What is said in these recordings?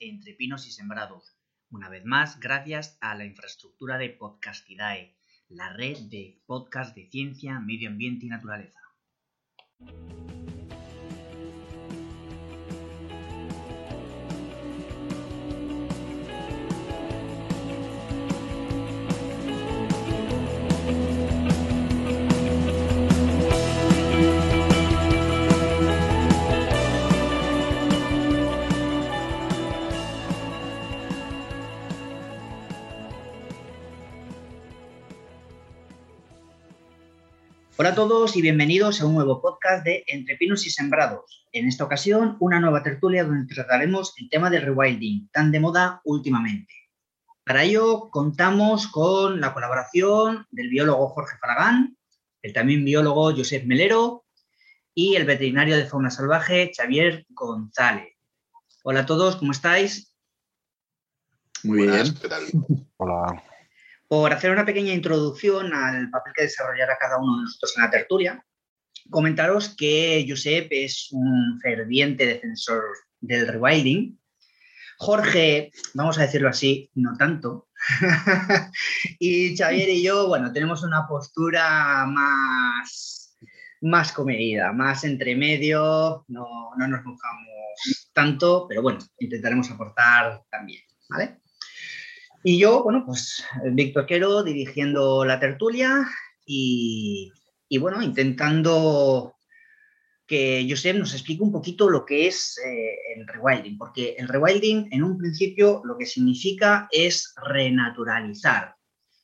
Entre Pinos y Sembrados. Una vez más, gracias a la infraestructura de Podcastidae, la red de podcast de ciencia, medio ambiente y naturaleza. Hola a todos y bienvenidos a un nuevo podcast de Entre Pinos y Sembrados. En esta ocasión, una nueva tertulia donde trataremos el tema del rewilding, tan de moda últimamente. Para ello, contamos con la colaboración del biólogo Jorge Falagán, el también biólogo Josep Melero y el veterinario de fauna salvaje Xavier González. Hola a todos, ¿cómo estáis? Muy bien. Hola por hacer una pequeña introducción al papel que desarrollará cada uno de nosotros en la tertulia, comentaros que Josep es un ferviente defensor del rewilding. Jorge, vamos a decirlo así, no tanto. y Xavier y yo, bueno, tenemos una postura más, más comedida, más entre medio, no, no nos mojamos tanto, pero bueno, intentaremos aportar también, ¿vale? Y yo, bueno, pues Víctor Quero dirigiendo la tertulia y, bueno, intentando que Josep nos explique un poquito lo que es eh, el rewilding, porque el rewilding en un principio lo que significa es renaturalizar.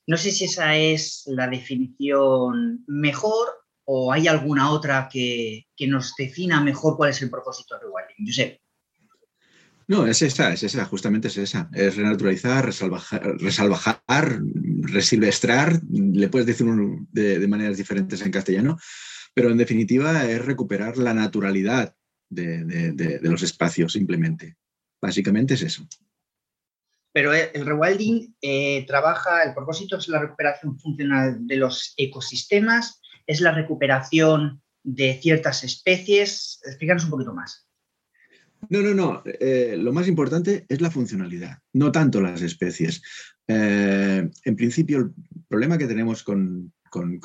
No sé si esa es la definición mejor o hay alguna otra que, que nos defina mejor cuál es el propósito del rewilding. Josep. No, es esa, es esa, justamente es esa. Es renaturalizar, resalvajar, resilvestrar, le puedes decir de, maneras diferentes en castellano, pero en definitiva es recuperar la naturalidad de, los espacios simplemente. Básicamente es eso. Pero el rewilding eh, trabaja, el propósito es la recuperación funcional de los ecosistemas, es la recuperación de ciertas especies. Explícanos un poquito más. No, no, no. Eh, lo más importante es la funcionalidad, no tanto las especies. Eh, en principio, el problema que tenemos con,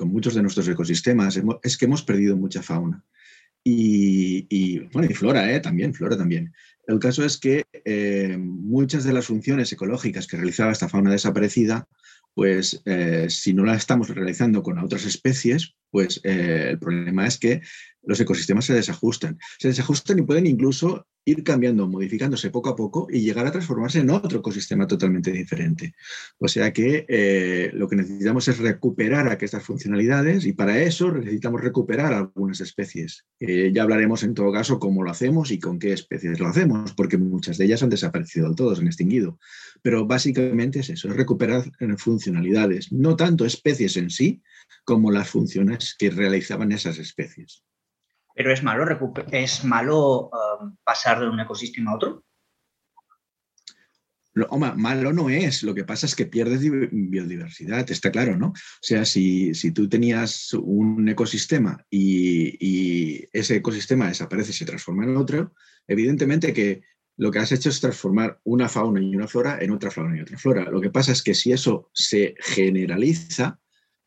muchos de nuestros ecosistemas es que hemos perdido mucha fauna. Y, bueno, y flora, ¿eh? también, flora también. El caso es que muchas de las funciones ecológicas que realizaba esta fauna desaparecida, pues si no la estamos realizando con otras especies, pues el problema es que los ecosistemas se desajustan. Se desajustan y pueden incluso ir cambiando, modificándose poco a poco y llegar a transformarse en otro ecosistema totalmente diferente. O sea que eh, lo que necesitamos es recuperar aquestas funcionalidades y para eso necesitamos recuperar algunas especies. ya hablaremos en todo caso cómo lo hacemos y con qué especies lo hacemos, porque muchas de ellas han desaparecido del todo, se han extinguido. Pero básicamente es eso, es recuperar funcionalidades, no tanto especies en sí, como las funciones que realizaban esas especies. Pero es malo, es malo um, pasar de un ecosistema a otro. malo no es, lo que pasa es que pierdes biodiversidad, está claro, ¿no? O sea, si, tú tenías un ecosistema y, ese ecosistema desaparece y se transforma en otro, evidentemente que lo que has hecho es transformar una fauna y una flora en otra fauna y otra flora. Lo que pasa es que si eso se generaliza,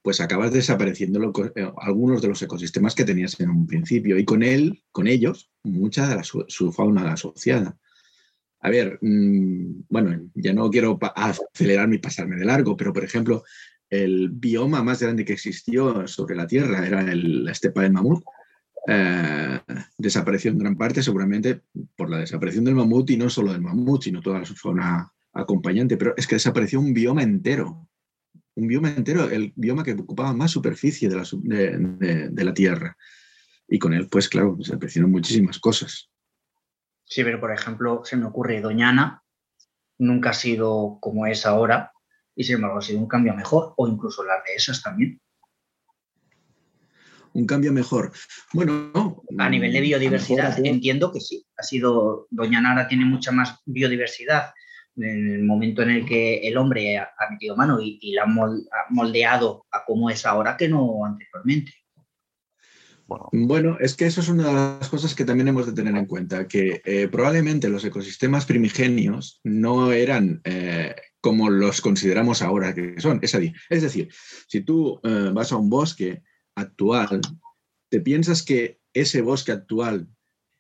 pues acabas desapareciendo eh, algunos de los ecosistemas que tenías en un principio y con él, con ellos, mucha de su, fauna asociada. A ver, mm, bueno, ya no quiero acelerarme y pasarme de largo, pero por ejemplo, el bioma más grande que existió sobre la Tierra era la estepa del mamut. Eh, desapareció en gran parte seguramente por la desaparición del mamut y no solo del mamut, sino toda su fauna acompañante, pero es que desapareció un bioma entero un bioma entero, el bioma que ocupaba más superficie de la, de, la Tierra. Y con él, pues claro, se aparecieron muchísimas cosas. Sí, pero por ejemplo, se me ocurre Doñana, nunca ha sido como es ahora, y sin embargo ha sido un cambio mejor, o incluso las de esas también. Un cambio mejor. Bueno, A nivel de biodiversidad, entiendo que sí. Ha sido, Doñana ahora tiene mucha más biodiversidad en el momento en el que el hombre ha, metido mano y, la ha moldeado a cómo es ahora que no anteriormente. Bueno. es que eso es una de las cosas que también hemos de tener en cuenta, que eh, probablemente los ecosistemas primigenios no eran eh, como los consideramos ahora que son. Es, es decir, si tú eh, vas a un bosque actual, te piensas que ese bosque actual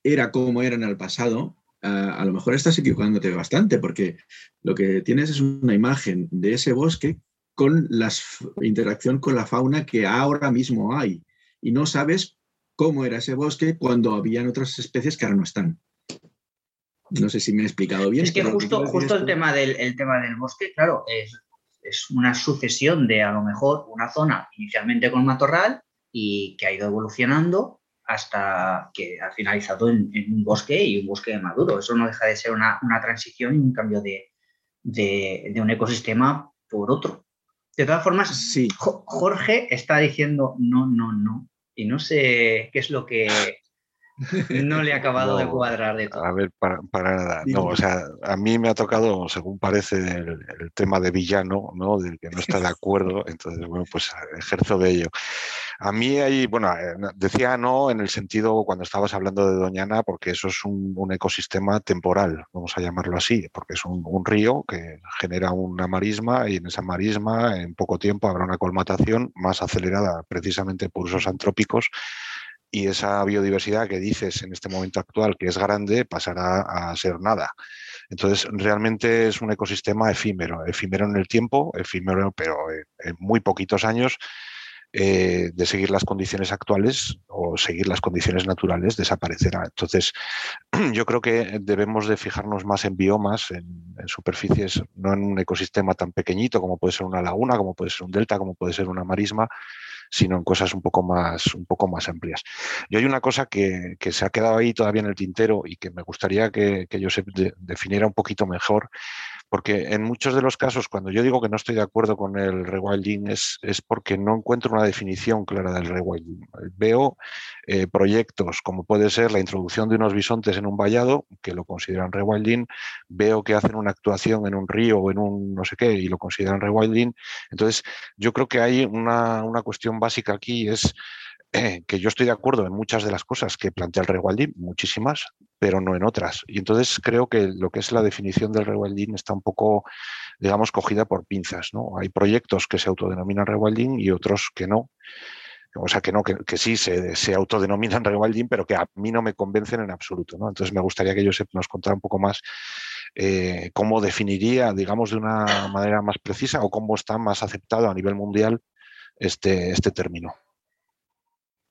era como era en el pasado, a lo mejor estás equivocándote bastante, porque lo que tienes es una imagen de ese bosque con la interacción con la fauna que ahora mismo hay y no sabes cómo era ese bosque cuando habían otras especies que ahora no están. No sé si me he explicado bien. Es que justo, justo el, tema del, tema del bosque, claro, es, una sucesión de a lo mejor una zona inicialmente con matorral y que ha ido evolucionando hasta que ha finalizado en, un bosque y un bosque maduro. Eso no deja de ser una, transición y un cambio de, de, un ecosistema por otro. De todas formas, sí. Jorge está diciendo no, no, no. Y no sé qué es lo que no le ha acabado de cuadrar de todo. A ver, para, nada. No, o sea, a mí me ha tocado, según parece, el, tema de villano, ¿no? Del que no está de acuerdo. Entonces, bueno, pues ejerzo de ello. A mí hay, bueno, eh, decía no en el sentido cuando estabas hablando de Doñana, porque eso es un, ecosistema temporal, vamos a llamarlo así, porque es un, un, río que genera una marisma y en esa marisma en poco tiempo habrá una colmatación más acelerada precisamente por usos antrópicos y esa biodiversidad que dices en este momento actual que es grande pasará a ser nada. Entonces, realmente es un ecosistema efímero, efímero en el tiempo, efímero, pero en muy poquitos años eh, de seguir las condiciones actuales o seguir las condiciones naturales desaparecerá. Entonces, yo creo que debemos de fijarnos más en biomas, en, superficies, no en un ecosistema tan pequeñito como puede ser una laguna, como puede ser un delta, como puede ser una marisma, sino en cosas un poco más, un poco más amplias. Y hay una cosa que, se ha quedado ahí todavía en el tintero y que me gustaría que, que Josep definiera un poquito mejor, porque en muchos de los casos, cuando yo digo que no estoy de acuerdo con el rewilding, es, es porque no encuentro una definición clara del rewilding. Veo eh, proyectos como puede ser la introducción de unos bisontes en un vallado, que lo consideran rewilding, veo que hacen una actuación en un río o en un no sé qué y lo consideran rewilding. Entonces, yo creo que hay una, una cuestión básica aquí, es que yo estoy de acuerdo en muchas de las cosas que plantea el rewilding, muchísimas, pero no en otras. Y entonces creo que lo que es la definición del rewilding está un poco, digamos, cogida por pinzas. ¿no? Hay proyectos que se autodenominan rewilding y otros que no. O sea, que no, que, sí se, se, autodenominan rewilding, pero que a mí no me convencen en absoluto. ¿no? Entonces me gustaría que ellos nos contara un poco más eh, cómo definiría, digamos, de una manera más precisa o cómo está más aceptado a nivel mundial este, este término.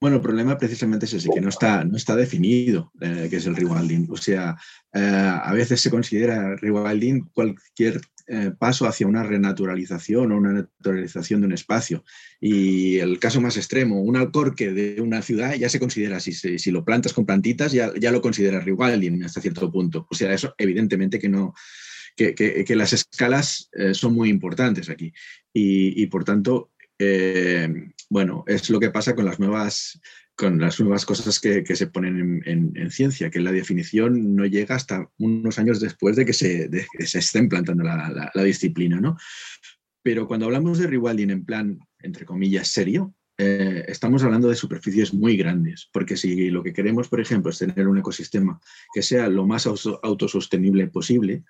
Bueno, el problema precisamente es ese, que no está, no está definido eh, qué es el rewilding. O sea, eh, a veces se considera rewilding cualquier eh, paso hacia una renaturalización o una naturalización de un espacio. Y el caso más extremo, un alcorque de una ciudad ya se considera, si, si lo plantas con plantitas, ya, ya lo consideras rewilding hasta cierto punto. O sea, eso evidentemente que no, que, que, las escalas son muy importantes aquí. Y, y por tanto, eh, bueno, es lo que pasa con las nuevas, con las nuevas cosas que, se ponen en, ciencia, que la definición no llega hasta unos años después de que se, se esté implantando la, disciplina, ¿no? Pero cuando hablamos de rewilding en plan, entre comillas, serio, eh, estamos hablando de superficies muy grandes, porque si lo que queremos, por ejemplo, es tener un ecosistema que sea lo más autosostenible posible,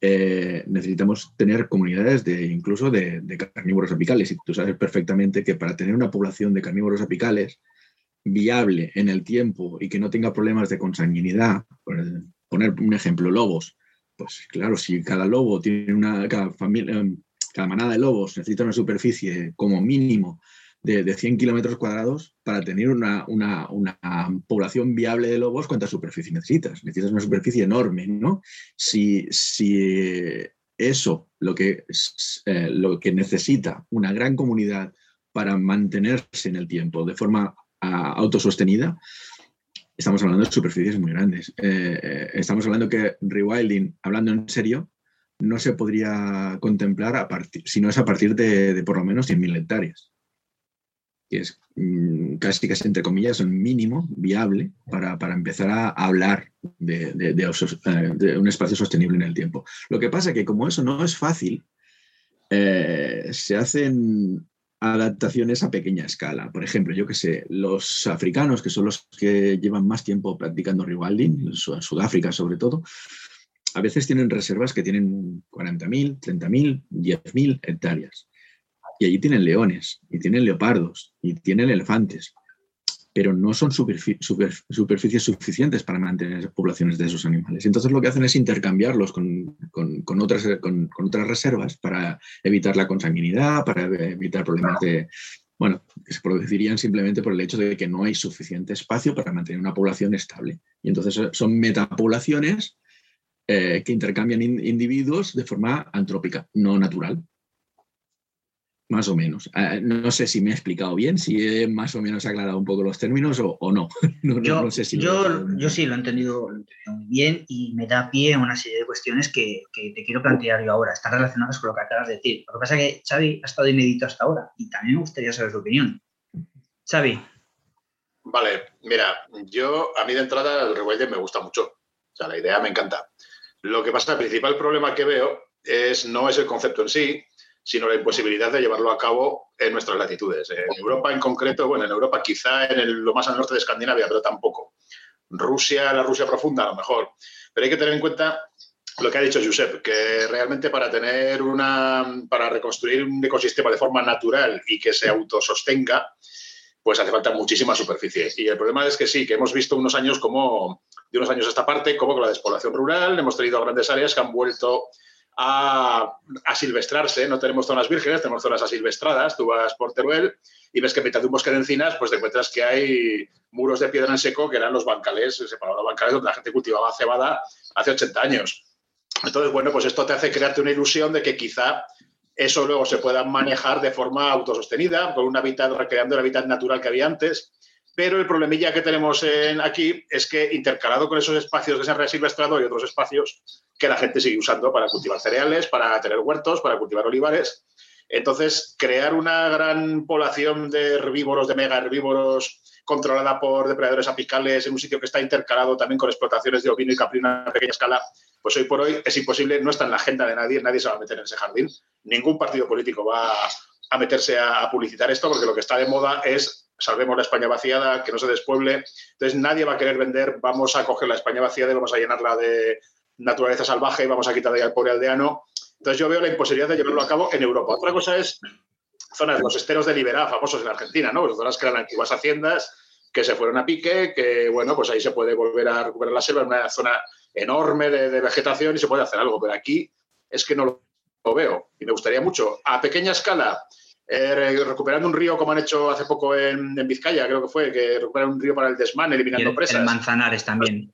eh, necesitamos tener comunidades de incluso de, carnívoros apicales. Y tú sabes perfectamente que para tener una población de carnívoros apicales viable en el tiempo y que no tenga problemas de consanguinidad, poner un ejemplo, lobos, pues claro, si cada lobo tiene una, cada familia, cada manada de lobos necesita una superficie como mínimo de, 100 kilómetros cuadrados para tener una, población viable de lobos, ¿cuánta superficie necesitas? Necesitas una superficie enorme, ¿no? Si, eso, lo que, eh, lo que necesita una gran comunidad para mantenerse en el tiempo de forma autosostenida, estamos hablando de superficies muy grandes. Eh, eh, estamos hablando que rewilding, hablando en serio, no se podría contemplar a partir, si no es a partir de, de por lo menos 100.000 hectáreas que es mm, casi casi entre comillas un mínimo viable para, empezar a hablar eh, de, un espacio sostenible en el tiempo. Lo que pasa es que como eso no es fácil, eh, se hacen adaptaciones a pequeña escala. Por ejemplo, yo que sé, los africanos, que son los que llevan más tiempo practicando rewilding, Sudáfrica sobre todo, a veces tienen reservas que tienen 40.000, 30.000, 10.000 hectáreas. Y allí tienen leones, y tienen leopardos, y tienen elefantes pero no son superficies suficientes para mantener poblaciones de esos animales. Entonces lo que hacen es intercambiarlos con, otras, con, otras reservas para evitar la consanguinidad, para evitar problemas de, bueno, que se producirían simplemente por el hecho de que no hay suficiente espacio para mantener una población estable. Y entonces son metapoblaciones eh, que intercambian individuos de forma antrópica, no natural. Más o menos. Ah, no sé si me he explicado bien, si he más o menos aclarado un poco los términos o, no. yo, sé si yo, yo, sí lo he, entendido, muy bien y me da pie a una serie de cuestiones que, te quiero plantear yo ahora. Están relacionadas con lo que acabas de decir. Lo que pasa es que Xavi ha estado inmedito hasta ahora y también me gustaría saber su opinión. Xavi. Vale, mira, yo a mí de entrada el revuelde me gusta mucho. O sea, la idea me encanta. Lo que pasa, el principal problema que veo es no es el concepto en sí, sino la imposibilidad de llevarlo a cabo en nuestras latitudes. En Europa en concreto, bueno, en Europa quizá en lo más al norte de Escandinavia, pero tampoco. Rusia, la Rusia profunda a lo mejor. Pero hay que tener en cuenta lo que ha dicho Josep, que realmente para tener una, para reconstruir un ecosistema de forma natural y que se autosostenga, pues hace falta muchísima superficie. Y el problema es que sí, que hemos visto unos años como, de unos años a esta parte, como con la despoblación rural, hemos tenido grandes áreas que han vuelto a, silvestrarse. No tenemos zonas vírgenes, tenemos zonas asilvestradas. Tú vas por Teruel y ves que en mitad de un bosque de encinas, pues te encuentras que hay muros de piedra en seco que eran los bancales, separados bancales donde la gente cultivaba cebada hace 80 años. Entonces, bueno, pues esto te hace crearte una ilusión de que quizá eso luego se pueda manejar de forma autosostenida, con un hábitat, recreando el hábitat natural que había antes. Pero el problemilla que tenemos en aquí es que intercalado con esos espacios que se han resilvestrado y otros espacios que la gente sigue usando para cultivar cereales, para tener huertos, para cultivar olivares. Entonces, crear una gran población de herbívoros, de mega herbívoros, controlada por depredadores apicales en un sitio que está intercalado también con explotaciones de ovino y caprino a pequeña escala, pues hoy por hoy es imposible, no está en la agenda de nadie, nadie se va a meter en ese jardín. Ningún partido político va a meterse a publicitar esto porque lo que está de moda es salvemos la España vaciada, que no se despueble. Entonces nadie va a querer vender, vamos a coger la España vaciada y vamos a llenarla de naturaleza salvaje y vamos a quitar de ahí al pobre aldeano. Entonces yo veo la imposibilidad de llevarlo a cabo en Europa. Otra cosa es zonas, los esteros de Liberá, famosos en Argentina, ¿no? Pues zonas que eran antiguas haciendas, que se fueron a pique, que bueno, pues ahí se puede volver a recuperar la selva, una zona enorme de, de, vegetación y se puede hacer algo, pero aquí es que no lo veo y me gustaría mucho. A pequeña escala, eh, recuperando un río como han hecho hace poco en, Vizcaya, creo que fue, que recuperan un río para el desmán, eliminando presas. En Manzanares también.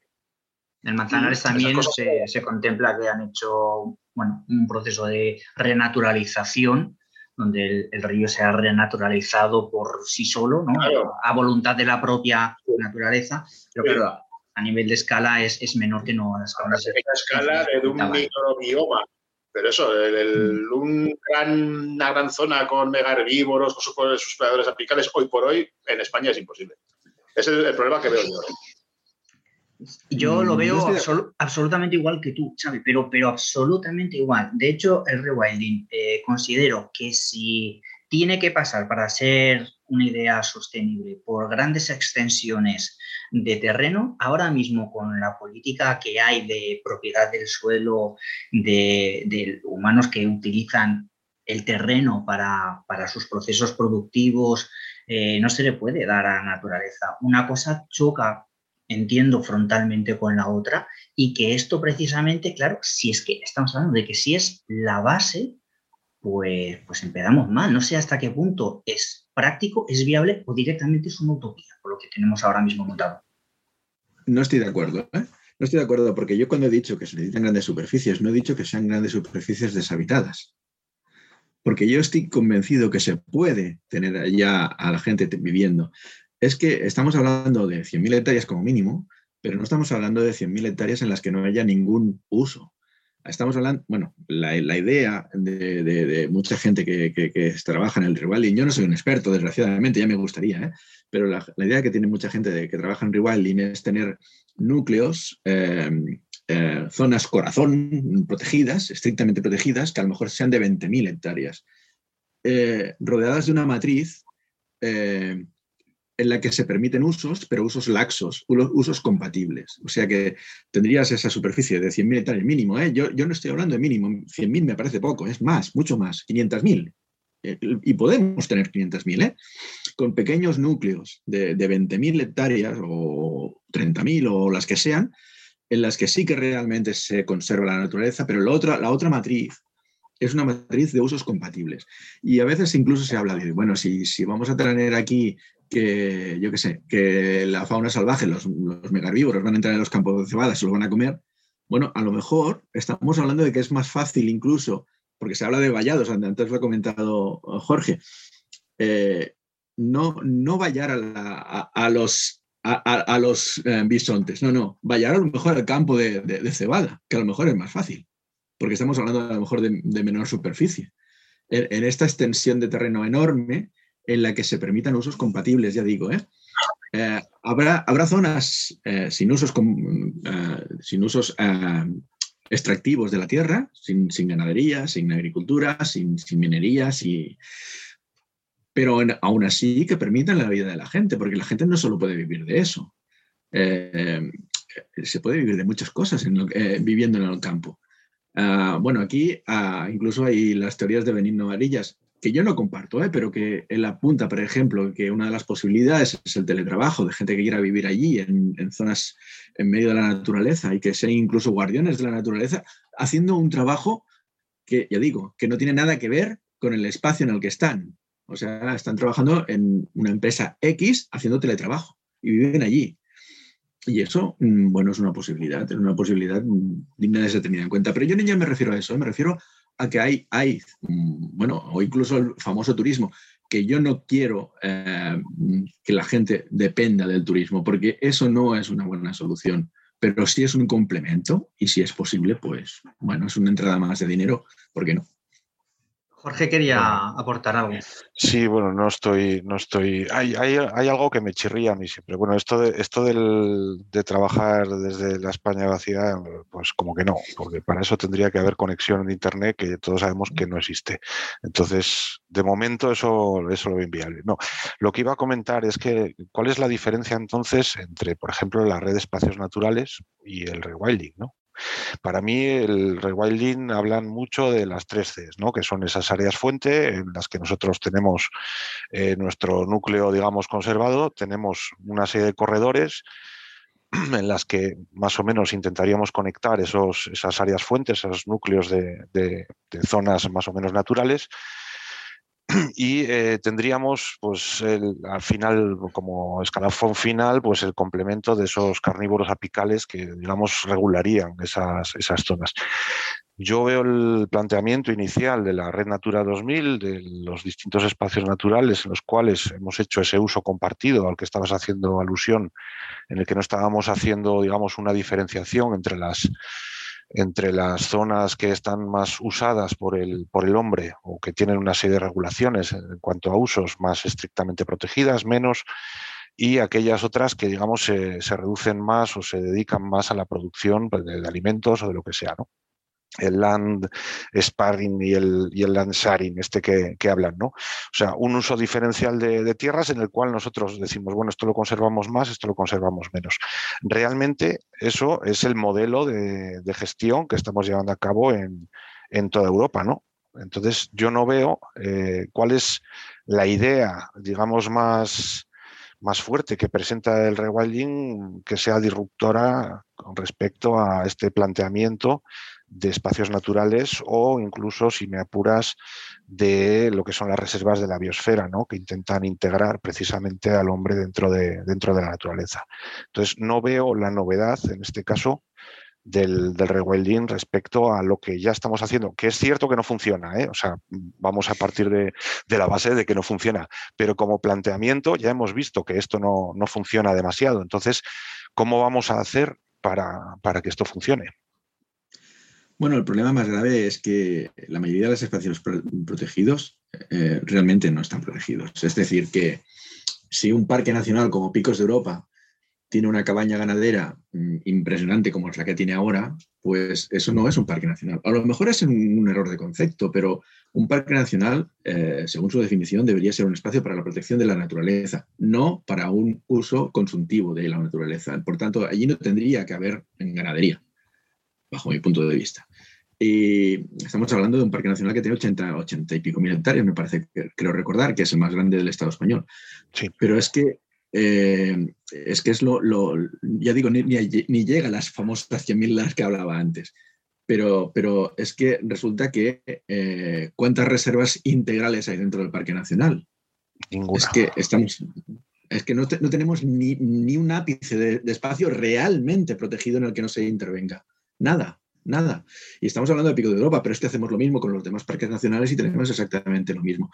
En Manzanares también se, contempla que han hecho bueno, un proceso de renaturalización, donde el, río se ha renaturalizado por sí solo, ¿no? a voluntad de la propia naturaleza. Pero claro, a nivel de escala es, es menor que no a escala. escala de un microbioma pero eso, un una gran zona con mega herbívoros, con sus, sus predadores apicales, hoy por hoy en España es imposible. Ese es el problema que veo yo. Yo lo mm, veo absolutamente igual que tú, Xavi, pero, pero absolutamente igual. De hecho, el rewilding eh, considero que si tiene que pasar para ser una idea sostenible por grandes extensiones de terreno, ahora mismo con la política que hay de propiedad del suelo, de, humanos que utilizan el terreno para, sus procesos productivos, eh, no se le puede dar a la naturaleza. Una cosa choca, entiendo, frontalmente con la otra y que esto precisamente, claro, si es que estamos hablando de que si es la base, pues, pues empezamos mal. No sé hasta qué punto es práctico, es viable o directamente es una utopía, por lo que tenemos ahora mismo montado. No estoy de acuerdo. ¿eh? No estoy de acuerdo porque yo cuando he dicho que se necesitan grandes superficies, no he dicho que sean grandes superficies deshabitadas. Porque yo estoy convencido que se puede tener allá a la gente viviendo. Es que estamos hablando de 100.000 hectáreas como mínimo, pero no estamos hablando de 100.000 hectáreas en las que no haya ningún uso. Estamos hablando, bueno, la, idea de, mucha gente que, trabaja en el rewilding, yo no soy un experto, desgraciadamente, ya me gustaría, ¿eh? pero la, idea que tiene mucha gente que trabaja en rewilding es tener núcleos, eh, eh, zonas corazón protegidas, estrictamente protegidas, que a lo mejor sean de 20.000 hectáreas. rodeadas de una matriz en la que se permiten usos, pero usos laxos, usos compatibles. O sea que tendrías esa superficie de 100.000 hectáreas mínimo. ¿eh? Yo, yo no estoy hablando de mínimo, 100.000 me parece poco, es más, mucho más, 500.000. Eh, y podemos tener 500.000, ¿eh? con pequeños núcleos de, de 20.000 hectáreas o 30.000 o las que sean, en las que sí que realmente se conserva la naturaleza, pero la otra, la otra matriz es una matriz de usos compatibles. Y a veces incluso se habla de, bueno, si, si vamos a tener aquí que, yo qué sé, que la fauna salvaje, los, los van a entrar en los campos de cebada, se los van a comer, bueno, a lo mejor estamos hablando de que es más fácil incluso, porque se habla de vallados, antes lo ha comentado Jorge, eh, no, no vallar a, los, a, los eh, bisontes, no, no, vallar a lo mejor al campo de, cebada, que a lo mejor es más fácil, porque estamos hablando a lo mejor de, menor superficie. en, esta extensión de terreno enorme, en la que se permitan usos compatibles, ya digo. ¿eh? eh habrá, habrá, zonas eh, sin usos, eh, sin usos extractivos de la tierra, sin, ganadería, sin agricultura, sin, minería, pero aún así que permitan la vida de la gente, porque la gente no solo puede vivir de eso. se puede vivir de muchas cosas viviendo en el campo. Ah, bueno, aquí ah, incluso hay las teorías de Benigno Varillas, que yo no comparto, ¿eh? pero que él apunta, por ejemplo, que una de las posibilidades es el teletrabajo de gente que quiera vivir allí, en, zonas en medio de la naturaleza y que sean incluso guardianes de la naturaleza, haciendo un trabajo que, ya digo, que no tiene nada que ver con el espacio en el que están. O sea, están trabajando en una empresa X haciendo teletrabajo y viven allí. Y eso, mm, bueno, es una posibilidad, es una posibilidad digna de ser tenida en cuenta. Pero yo ya me refiero a eso, ¿eh? me refiero a que hay, hay, mm, bueno, o incluso el famoso turismo, que yo no quiero eh, que la gente dependa del turismo, porque eso no es una buena solución, pero si es un complemento y si es posible, pues bueno, es una entrada más de dinero, ¿por qué no? Jorge quería aportar algo. Sí, bueno, no estoy, no estoy. Hay, hay, hay, algo que me chirría a mí siempre. Bueno, esto de esto del, de trabajar desde la España vacía, pues como que no, porque para eso tendría que haber conexión en internet que todos sabemos que no existe. Entonces, de momento eso, eso lo veo inviable. No, lo que iba a comentar es que cuál es la diferencia entonces entre, por ejemplo, la red de espacios naturales y el rewilding, ¿no? Para mí, el rewilding hablan mucho de las tres Cs, ¿no? que son esas áreas fuente en las que nosotros tenemos eh, nuestro núcleo, digamos, conservado, tenemos una serie de corredores en las que más o menos intentaríamos conectar esos, esas áreas fuentes, esos núcleos de zonas más o menos naturales y eh, tendríamos pues al final como escalafón final pues el complemento de esos carnívoros apicales que digamos regularían esas, esas zonas. Yo veo el planteamiento inicial de la Red Natura 2000, de los distintos espacios naturales en los cuales hemos hecho ese uso compartido al que estabas haciendo alusión, en el que no estábamos haciendo, digamos, una diferenciación entre las entre las zonas que están más usadas por el, por el hombre o que tienen una serie de regulaciones en cuanto a usos más estrictamente protegidas, menos, y aquellas otras que, digamos, se, reducen más o se dedican más a la producción pues, de, de alimentos o de lo que sea. ¿no? El land sparring y el, y el land sharing, este que, hablan, ¿no? O sea, un uso diferencial de, tierras en el cual nosotros decimos, bueno, esto lo conservamos más, esto lo conservamos menos. Realmente eso es el modelo de, gestión que estamos llevando a cabo en, toda Europa, ¿no? Entonces, yo no veo eh, cuál es la idea, digamos, más, más fuerte que presenta el rewilding que sea disruptora con respecto a este planteamiento de espacios naturales o incluso, si me apuras, de lo que son las reservas de la biosfera, ¿no? que intentan integrar precisamente al hombre dentro de, dentro de la naturaleza. Entonces, no veo la novedad, en este caso, del, del rewilding respecto a lo que ya estamos haciendo, que es cierto que no funciona, ¿eh? o sea, vamos a partir de, la base de que no funciona, pero como planteamiento ya hemos visto que esto no, no funciona demasiado. Entonces, ¿cómo vamos a hacer para, para que esto funcione? Bueno, el problema más grave es que la mayoría de los espacios protegidos eh, realmente no están protegidos. Es decir, que si un parque nacional como Picos de Europa tiene una cabaña ganadera mm, impresionante como es la que tiene ahora, pues eso no es un parque nacional. A lo mejor es un, error de concepto, pero un parque nacional, eh, según su definición, debería ser un espacio para la protección de la naturaleza, no para un uso consultivo de la naturaleza. Por tanto, allí no tendría que haber ganadería, bajo mi punto de vista. Y estamos hablando de un parque nacional que tiene 80, 80 y pico mil hectáreas, me parece, creo recordar, que es el más grande del Estado español. Sí. Pero es que eh, es que es lo, ya digo, ni, ni, llega a las famosas 100.000 las que hablaba antes. Pero, pero es que resulta que eh, ¿cuántas reservas integrales hay dentro del Parque Nacional? Ninguna. Es que estamos, es que no, tenemos ni, un ápice de, espacio realmente protegido en el que no se intervenga. Nada, nada. Y estamos hablando de Pico de Europa, pero es que hacemos lo mismo con los demás parques nacionales y tenemos exactamente lo mismo.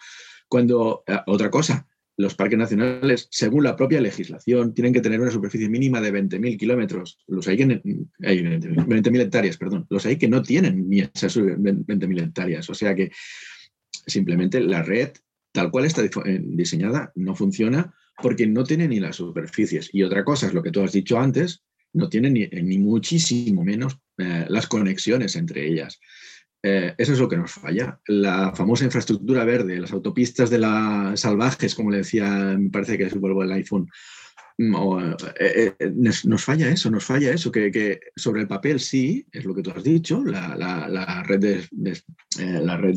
Cuando, eh, otra cosa, los parques nacionales, según la propia legislación, tienen que tener una superficie mínima de 20.000 kilómetros. Los hay que, 20.000 hectáreas, perdón. Los hay que no tienen ni esas 20.000 hectáreas. O sea que simplemente la red, tal cual está eh, diseñada, no funciona porque no tiene ni las superficies. Y otra cosa es lo que tú has dicho antes, no tiene ni, muchísimo menos eh, las conexiones entre ellas. Eh, eso es lo que nos falla. La famosa infraestructura verde, las autopistas de las salvajes, como le decía, me parece que es el iPhone. Mm, eh, eh, nos, falla eso, nos falla eso, que, sobre el papel sí, es lo que tú has dicho, la, red, de, la red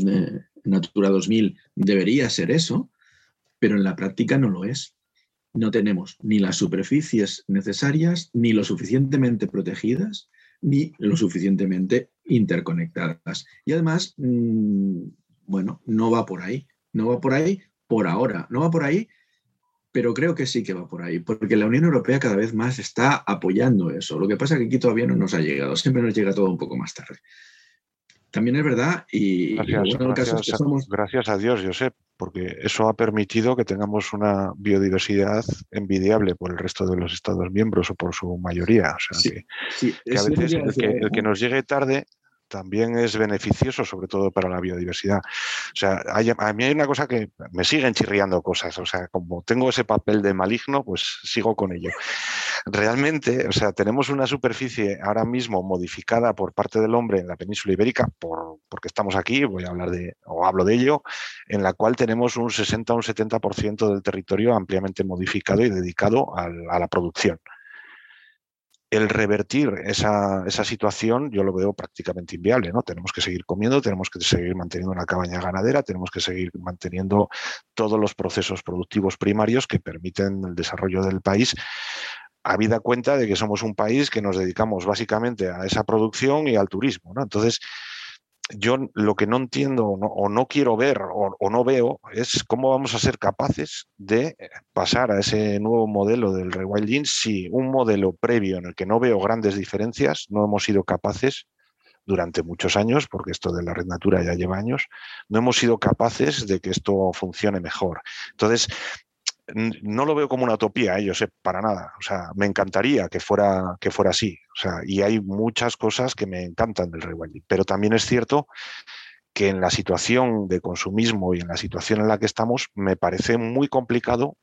Natura 2000 debería ser eso, pero en la práctica no lo es. No tenemos ni las superficies necesarias, ni lo suficientemente protegidas, ni lo suficientemente interconectadas. Y además, mm, bueno, no va por ahí, no va por ahí por ahora, no va por ahí, pero creo que sí que va por ahí, porque la Unión Europea cada vez más está apoyando eso. Lo que pasa es que aquí todavía no nos ha llegado, siempre nos llega todo un poco más tarde. También es verdad, y, gracias, a Dios, Josep, porque eso ha permitido que tengamos una biodiversidad envidiable por el resto de los Estados miembros o por su mayoría. O sea, que, a veces el que, nos llegue tarde también es beneficioso, sobre todo para la biodiversidad. O sea, a mí hay una cosa que me siguen chirriando cosas. O sea, como tengo ese papel de maligno, pues sigo con ello. Realmente, o sea, tenemos una superficie ahora mismo modificada por parte del hombre en la península ibérica, por, porque estamos aquí, voy a hablar de, o hablo de ello, en la cual tenemos un 60 o un 70% del territorio ampliamente modificado y dedicado a la producción el revertir esa, situación yo lo veo prácticamente inviable, ¿no? Tenemos que seguir comiendo, tenemos que seguir manteniendo una cabaña ganadera, tenemos que seguir manteniendo todos los procesos productivos primarios que permiten el desarrollo del país, habida cuenta de que somos un país que nos dedicamos básicamente a esa producción y al turismo, ¿no? Entonces, yo lo que no entiendo o no quiero ver o, no veo es cómo vamos a ser capaces de eh, pasar a ese nuevo modelo del rewilding si un modelo previo en el que no veo grandes diferencias no hemos sido capaces durante muchos años, porque esto de la red natura ya lleva años, no hemos sido capaces de que esto funcione mejor. Entonces, no lo veo como una utopía, ¿eh? yo sé, para nada. O sea, me encantaría que fuera, que fuera así. O sea, y hay muchas cosas que me encantan del rewilding. Pero también es cierto que en la situación de consumismo y en la situación en la que estamos, me parece muy complicado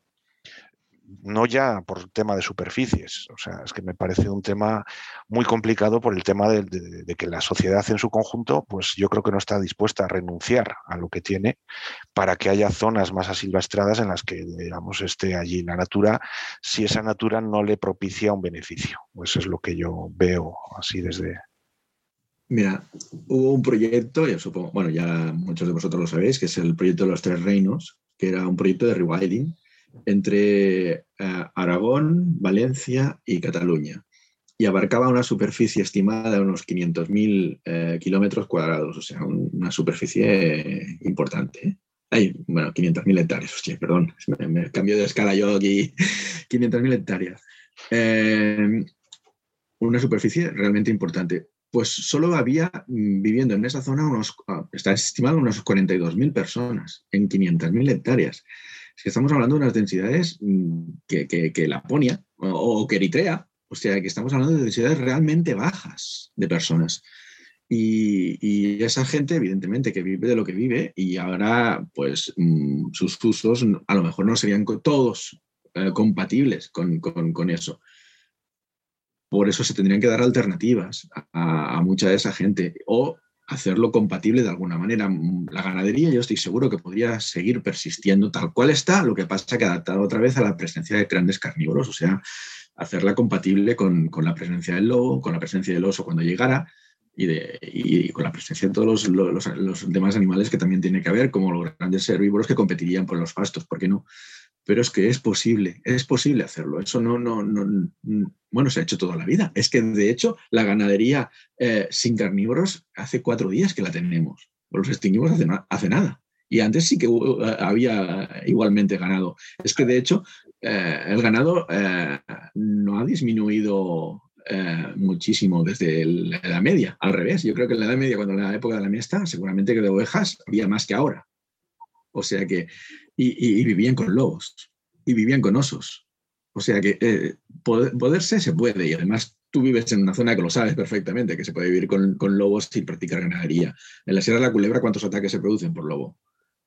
no ya por tema de superficies, o sea, es que me parece un tema muy complicado por el tema de, que la sociedad en su conjunto, pues yo creo que no está dispuesta a renunciar a lo que tiene para que haya zonas más asilvestradas en las que, digamos, esté allí la natura, si esa natura no le propicia un beneficio. Eso es lo que yo veo así desde... Mira, hubo un proyecto, ya supongo, bueno, ya muchos de vosotros lo sabéis, que es el proyecto de los tres reinos, que era un proyecto de rewilding, entre eh, Aragón, Valencia y Cataluña y abarcaba una superficie estimada de unos 500.000 eh, kilómetros cuadrados, o sea, una superficie importante. ¿eh? bueno, 500.000 hectáreas, perdón, me, cambio de escala yo aquí, 500.000 hectáreas. una superficie realmente importante. Pues solo había mm, viviendo en esa zona unos, ah, está estimado unos 42.000 personas en 500.000 hectáreas. Es que estamos hablando de unas densidades mm, que, Laponia o, que Eritrea, o sea, que estamos hablando de densidades realmente bajas de personas. Y, esa gente, evidentemente, que vive de lo que vive y ahora, pues, mm, sus usos a lo mejor no serían todos eh, compatibles con, eso. por eso se tendrían que dar alternativas a, mucha de esa gente o hacerlo compatible de alguna manera. La ganadería yo estoy seguro que podría seguir persistiendo tal cual está, lo que pasa que adaptado otra vez a la presencia de grandes carnívoros, o sea, hacerla compatible con, la presencia del lobo, con la presencia del oso cuando llegara y, de, con la presencia de todos los, los, demás animales que también tiene que haber, como los grandes herbívoros que competirían por los pastos, ¿por qué no? Pero es que es posible, es posible hacerlo. Eso no, no, no, bueno, se ha hecho toda la vida. Es que de hecho la ganadería eh, sin carnívoros hace cuatro días que la tenemos. Los extinguimos hace, hace nada. Y antes sí que había igualmente ganado. Es que de hecho eh, el ganado eh, no ha disminuido muchísimo desde la Edad Media. Al revés, yo creo que en la Edad Media, cuando en la época de la miesta, seguramente que de ovejas había más que ahora. O sea que y, vivían con lobos y vivían con osos. O sea que eh, poderse se puede y además tú vives en una zona que lo sabes perfectamente, que se puede vivir con, lobos sin practicar ganadería. En la Sierra de la Culebra, ¿cuántos ataques se producen por lobo?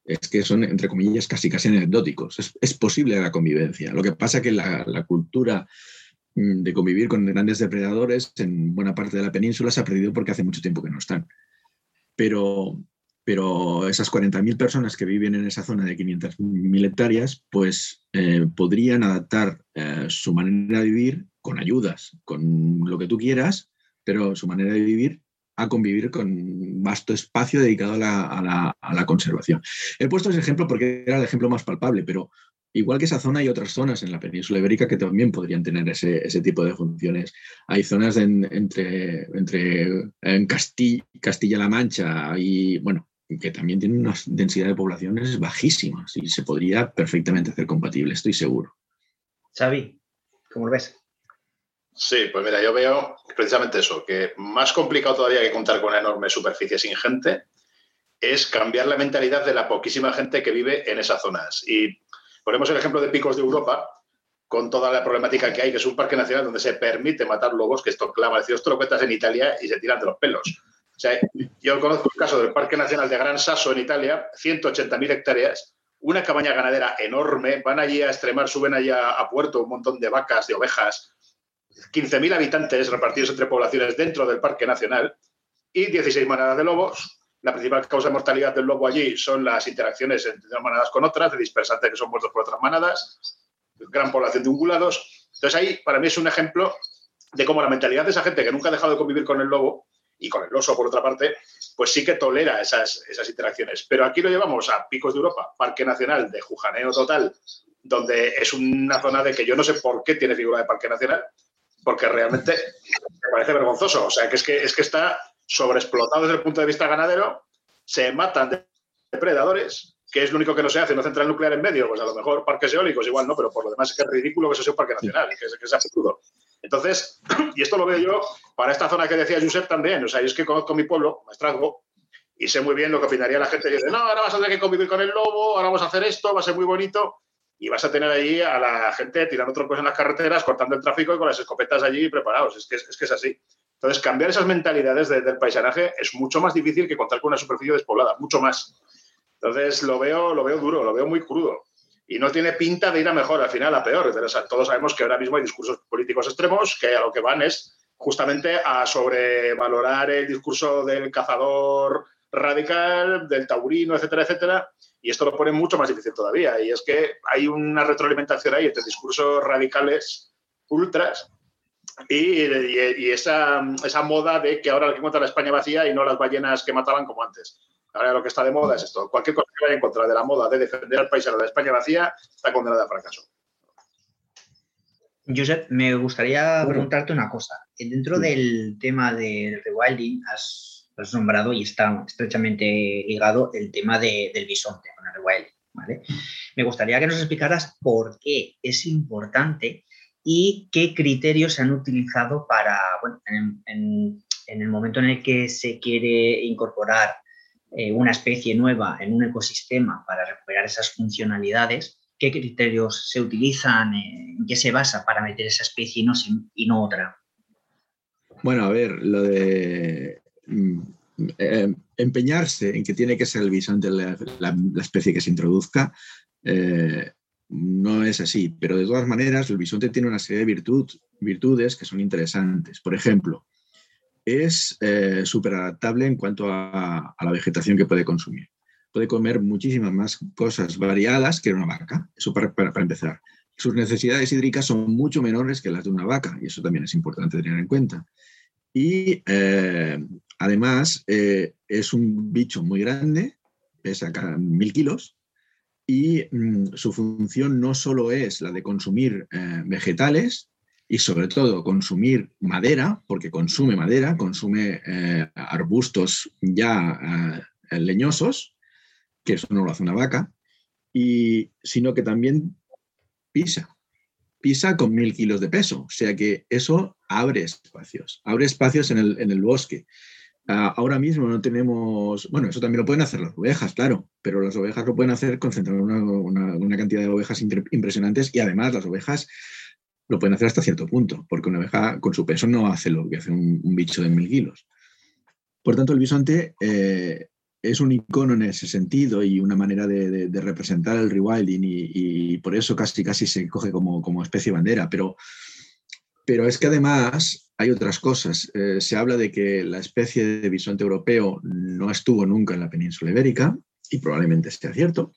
Es que son, entre comillas, casi casi anecdóticos. Es, posible la convivencia. Lo que pasa es que la, la cultura mm, de convivir con grandes depredadores en buena parte de la península se ha perdido porque hace mucho tiempo que no están. Pero, pero esas 40.000 personas que viven en esa zona de 500.000 hectáreas, pues eh, podrían adaptar eh, su manera de vivir con ayudas, con lo que tú quieras, pero su manera de vivir a convivir con vasto espacio dedicado a la, conservación. He puesto ese ejemplo porque era el ejemplo más palpable, pero igual que esa zona hay otras zonas en la península ibérica que también podrían tener ese, tipo de funciones. Hay zonas entre, entre en Castilla-La Mancha y, bueno, que también tiene una densidad de poblaciones bajísimas y se podría perfectamente hacer compatible, estoy seguro. Xavi, ¿cómo lo ves? Sí, pues mira, yo veo precisamente eso, que más complicado todavía que contar con una enorme superficie sin gente es cambiar la mentalidad de la poquísima gente que vive en esas zonas. Y ponemos el ejemplo de Picos de Europa, con toda la problemática que hay, que es un parque nacional donde se permite matar lobos, que esto, clama, esto lo cuentas en Italia y se tiran de los pelos. O sea, yo conozco el caso del Parque Nacional de Gran Sasso en Italia, 180.000 hectáreas, una cabaña ganadera enorme, van allí a extremar, suben allá a puerto un montón de vacas, de ovejas, 15.000 habitantes repartidos entre poblaciones dentro del Parque Nacional y 16 manadas de lobos. La principal causa de mortalidad del lobo allí son las interacciones entre manadas con otras, de dispersantes que son muertos por otras manadas, gran población de ungulados. Entonces ahí para mí es un ejemplo de cómo la mentalidad de esa gente que nunca ha dejado de convivir con el lobo y con el oso, por otra parte, pues sí que tolera esas, esas interacciones. Pero aquí lo llevamos a Picos de Europa, Parque Nacional de Jujaneo Total, donde es una zona de que yo no sé por qué tiene figura de Parque Nacional, porque realmente me parece vergonzoso. O sea, que es que, es que está sobreexplotado desde el punto de vista ganadero, se matan depredadores, que es lo único que no se hace, no central nuclear en medio, pues a lo mejor parques eólicos igual no, pero por lo demás es que es ridículo que eso sea un parque nacional, que es, que es absurdo. Entonces, y esto lo veo yo para esta zona que decía Josep también, o sea, yo es que conozco mi pueblo, Maestrazgo, y sé muy bien lo que opinaría la gente que dice, no, ahora vas a tener que convivir con el lobo, ahora vamos a hacer esto, va a ser muy bonito, y vas a tener allí a la gente tirando troncos en las carreteras, cortando el tráfico y con las escopetas allí preparados, es que es, que es así. Entonces, cambiar esas mentalidades del paisanaje es mucho más difícil que contar con una superficie despoblada, mucho más. Entonces, lo veo, lo veo duro, lo veo muy crudo y no tiene pinta de ir a mejor, al final a peor. Todos sabemos que ahora mismo hay discursos políticos extremos que a lo que van es justamente a sobrevalorar el discurso del cazador radical, del taurino, etcétera, etcétera. Y esto lo pone mucho más difícil todavía. Y es que hay una retroalimentación ahí entre discursos radicales ultras y, esa, esa, moda de que ahora que encontrar la España vacía y no las ballenas que mataban como antes. Ahora lo que está de moda es esto. Cualquier cosa que vaya en contra de la moda de defender al país a la España vacía está condenada a fracaso. Josep, me gustaría preguntarte una cosa. Dentro del tema del rewilding has, nombrado y está estrechamente ligado el tema del bisonte con el rewilding. Me gustaría que nos explicaras por qué es importante y qué criterios se han utilizado para, bueno, en el momento en el que se quiere incorporar eh, una especie nueva en un ecosistema para recuperar esas funcionalidades, qué criterios se utilizan, eh, en qué se basa para meter esa especie y no, y otra. Bueno, a ver, lo de mm, eh, empeñarse en que tiene que ser el bisonte la, especie que se introduzca, no es así, pero de todas maneras el bisonte tiene una serie de virtudes virtudes que son interesantes. Por ejemplo, es eh, súper adaptable en cuanto a, la vegetación que puede consumir. Puede comer muchísimas más cosas variadas que una vaca, eso para, empezar. Sus necesidades hídricas son mucho menores que las de una vaca y eso también es importante tener en cuenta. Y eh, además eh, es un bicho muy grande, pesa mil kilos, y mm, su función no solo es la de consumir vegetales, y sobre todo consumir madera, porque consume madera, consume eh, arbustos ya eh, leñosos, que eso no lo hace una vaca, y, sino que también pisa, pisa con mil kilos de peso, o sea que eso abre espacios, abre espacios en el, en el bosque. Ah, ahora mismo no tenemos, bueno, eso también lo pueden hacer las ovejas, claro, pero las ovejas lo pueden hacer concentrando una, una cantidad de ovejas impresionantes y además las ovejas lo pueden hacer hasta cierto punto, porque una abeja con su peso no hace lo que hace un, bicho de mil kilos. Por tanto, el bisonte eh, es un icono en ese sentido y una manera de, representar el rewilding y, por eso casi casi se coge como, como especie bandera. Pero, pero es que además hay otras cosas. Eh, se habla de que la especie de bisonte europeo no estuvo nunca en la península ibérica y probablemente sea cierto,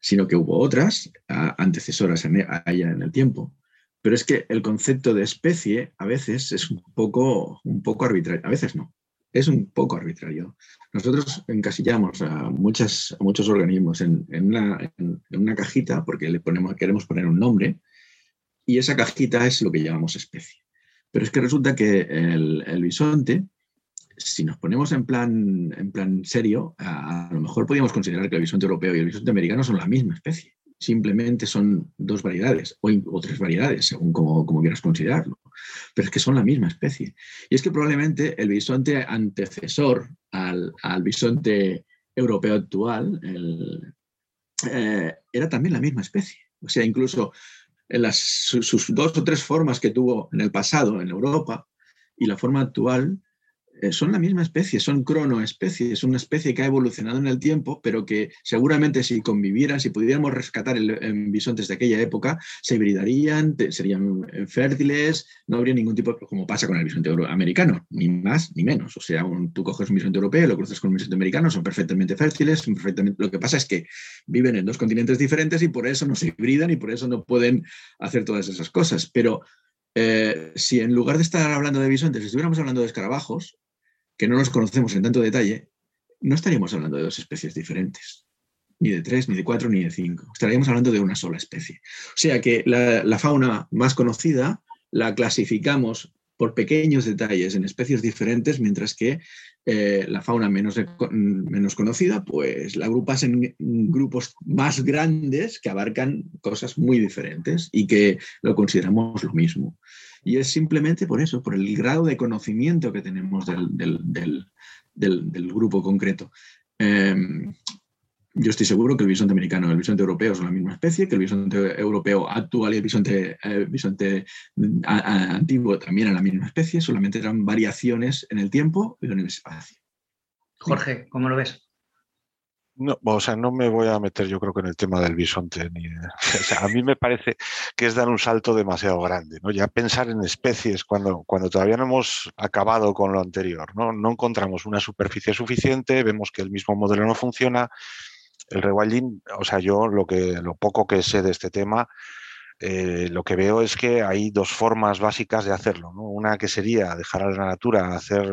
sino que hubo otras antecesoras allá en el tiempo. Pero es que el concepto de especie a veces es un poco, un poco arbitrario, a veces no, es un poco arbitrario. Nosotros encasillamos a, muchas, muchos organismos en, una, cajita porque le ponemos, queremos poner un nombre y esa cajita es lo que llamamos especie. Pero es que resulta que el, bisonte, si nos ponemos en plan, en plan serio, a, a, lo mejor podríamos considerar que el bisonte europeo y el bisonte americano son la misma especie simplemente son dos variedades o, tres variedades, según como, quieras considerarlo, pero es que son la misma especie. Y es que probablemente el bisonte antecesor al, bisonte europeo actual eh, era también la misma especie. O sea, incluso en las, sus dos o tres formas que tuvo en el pasado en Europa y la forma actual son la misma especie, son cronoespecies, es una especie que ha evolucionado en el tiempo, pero que seguramente si convivieran, si pudiéramos rescatar el, bisontes de aquella época, se hibridarían, serían eh, fértiles, no habría ningún tipo, como pasa con el bisonte americano, ni más ni menos. O sea, tú coges un bisonte europeo, lo cruzas con un bisonte americano, son perfectamente fértiles, perfectamente... lo que pasa es que viven en dos continentes diferentes y por eso no se hibridan y por eso no pueden hacer todas esas cosas. Pero eh, si en lugar de estar hablando de bisontes estuviéramos hablando de escarabajos, que no nos conocemos en tanto detalle, no estaríamos hablando de dos especies diferentes, ni de tres, ni de cuatro, ni de cinco. Estaríamos hablando de una sola especie. O sea que la, fauna más conocida la clasificamos por pequeños detalles en especies diferentes, mientras que eh, la fauna menos, menos conocida, pues la agrupas en grupos más grandes que abarcan cosas muy diferentes y que lo consideramos lo mismo. Y es simplemente por eso, por el grado de conocimiento que tenemos del, grupo concreto. Em, yo estoy seguro que el bisonte americano y el bisonte europeo son la misma especie, que el bisonte europeo actual y el bisonte, eh, bisonte antiguo también eran la misma especie, solamente eran variaciones en el tiempo y en el espacio. Jorge, ¿cómo lo ves? No, o sea, no me voy a meter yo creo que en el tema del bisonte. Ni, o sea, a mí me parece que es dar un salto demasiado grande, ¿no? Ya pensar en especies cuando, cuando todavía no hemos acabado con lo anterior, ¿no? No encontramos una superficie suficiente, vemos que el mismo modelo no funciona. El rewilding, o sea, yo lo, que, lo poco que sé de este tema, eh, lo que veo es que hay dos formas básicas de hacerlo, ¿no? Una que sería dejar a la natura hacer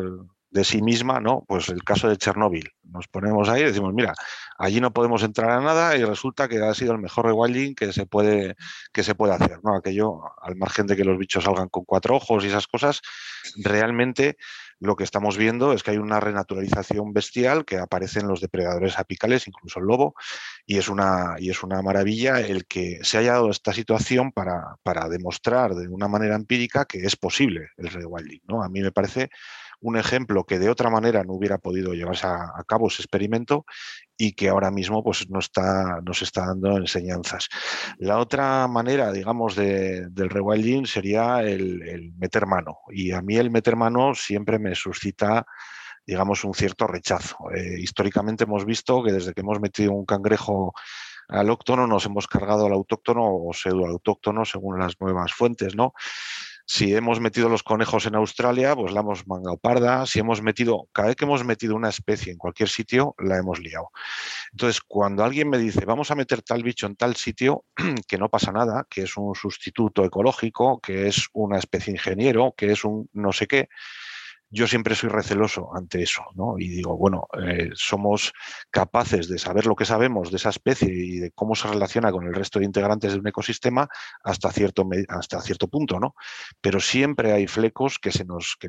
de sí misma, ¿no? Pues el caso de Chernóbil. Nos ponemos ahí y decimos, mira, allí no podemos entrar a nada y resulta que ha sido el mejor rewilding que se puede, que se puede hacer, ¿no? Aquello, al margen de que los bichos salgan con cuatro ojos y esas cosas, realmente lo que estamos viendo es que hay una renaturalización bestial que aparece en los depredadores apicales, incluso el lobo, y es una, y es una maravilla el que se haya dado esta situación para, para demostrar de una manera empírica que es posible el rewilding, ¿no? A mí me parece un ejemplo que de otra manera no hubiera podido llevarse a, cabo ese experimento y que ahora mismo pues, no está, nos está dando enseñanzas. La otra manera, digamos, de, del rewilding sería el, meter mano. Y a mí el meter mano siempre me suscita digamos, un cierto rechazo. Eh, históricamente hemos visto que desde que hemos metido un cangrejo al autóctono nos hemos cargado al autóctono o pseudo autóctono según las nuevas fuentes, ¿no? Si hemos metido los conejos en Australia, pues la hemos mangado parda. Si hemos metido, cada vez que hemos metido una especie en cualquier sitio, la hemos liado. Entonces, cuando alguien me dice, vamos a meter tal bicho en tal sitio, que no pasa nada, que es un sustituto ecológico, que es una especie ingeniero, que es un no sé qué, yo siempre soy receloso ante eso, ¿no? Y digo, bueno, eh, somos capaces de saber lo que sabemos de esa especie y de cómo se relaciona con el resto de integrantes de un ecosistema hasta cierto, hasta cierto punto, ¿no? Pero siempre hay flecos que se nos, que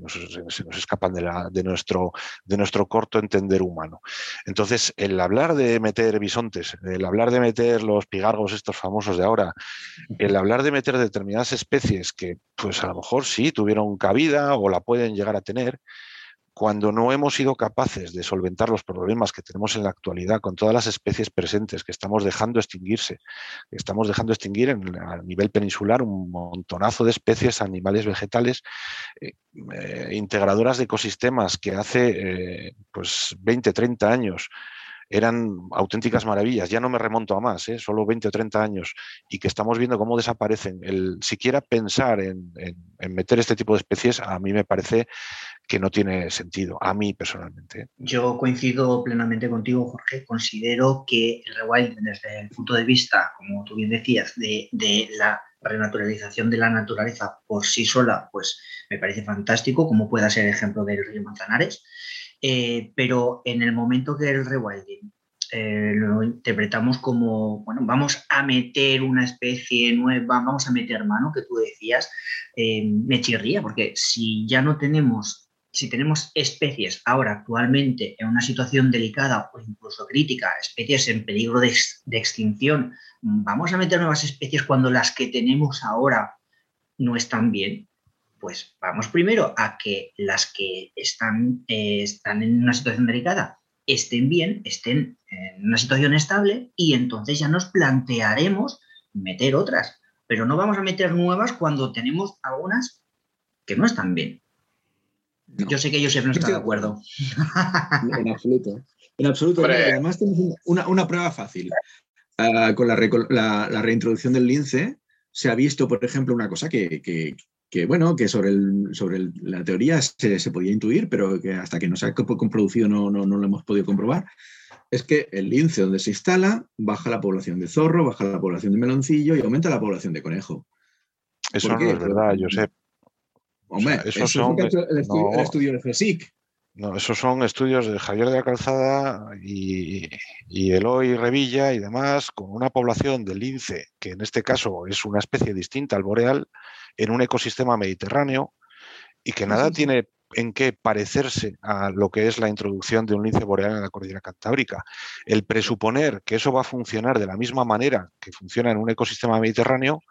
se nos escapan de, la, de, nuestro, de nuestro corto entender humano. Entonces, el hablar de meter bisontes, el hablar de meter los pigargos estos famosos de ahora, el hablar de meter determinadas especies que, pues a lo mejor sí tuvieron cabida o la pueden llegar a tener, cuando no hemos sido capaces de solventar los problemas que tenemos en la actualidad con todas las especies presentes que estamos dejando extinguirse, estamos dejando extinguir a nivel peninsular un montonazo de especies animales, vegetales, eh, eh, integradoras de ecosistemas que hace eh, pues 20, 30 años eran auténticas maravillas. Ya no me remonto a más, ¿eh? solo 20 o 30 años, y que estamos viendo cómo desaparecen. El siquiera pensar en, meter este tipo de especies, a mí me parece que no tiene sentido, a mí personalmente. ¿eh? Yo coincido plenamente contigo, Jorge. Considero que el rewild, desde el punto de vista, como tú bien decías, de, de la renaturalización de la naturaleza por sí sola, pues me parece fantástico, como pueda ser el ejemplo del río Manzanares eh, pero en el momento que el rewilding eh, lo interpretamos como, bueno, vamos a meter una especie nueva, vamos a meter mano, que tú decías, eh, me chirría, porque si ya no tenemos, si tenemos especies ahora actualmente en una situación delicada o incluso crítica, especies en peligro de, de extinción, vamos a meter nuevas especies cuando las que tenemos ahora no están bien pues vamos primero a que las que están, eh, están en una situación delicada estén bien, estén en una situación estable y entonces ya nos plantearemos meter otras, pero no vamos a meter nuevas cuando tenemos algunas que no están bien. Yo sé que Josep no está de acuerdo. En absoluto. En absoluto. Además tenemos una, prueba fácil. Ah, con la, reintroducción del lince se ha visto, por ejemplo, una cosa que, que bueno, que sobre, el, sobre la teoría se, podía intuir, pero que hasta que no se ha producido no, no, no, lo hemos podido comprobar, es que el lince donde se instala baja la población de zorro, baja la población de meloncillo y aumenta la población de conejo. Eso no es verdad, Josep. Hombre, eso son, el, estudio, de FESIC. No, esos son estudios de Javier de la Calzada y, y, Eloy Revilla y demás, con una población de lince, que en este caso es una especie distinta al boreal, en un ecosistema mediterráneo y que nada tiene en qué parecerse a lo que es la introducción de un lince boreal en la cordillera cantábrica. El presuponer que eso va a funcionar de la misma manera que funciona en un ecosistema mediterráneo,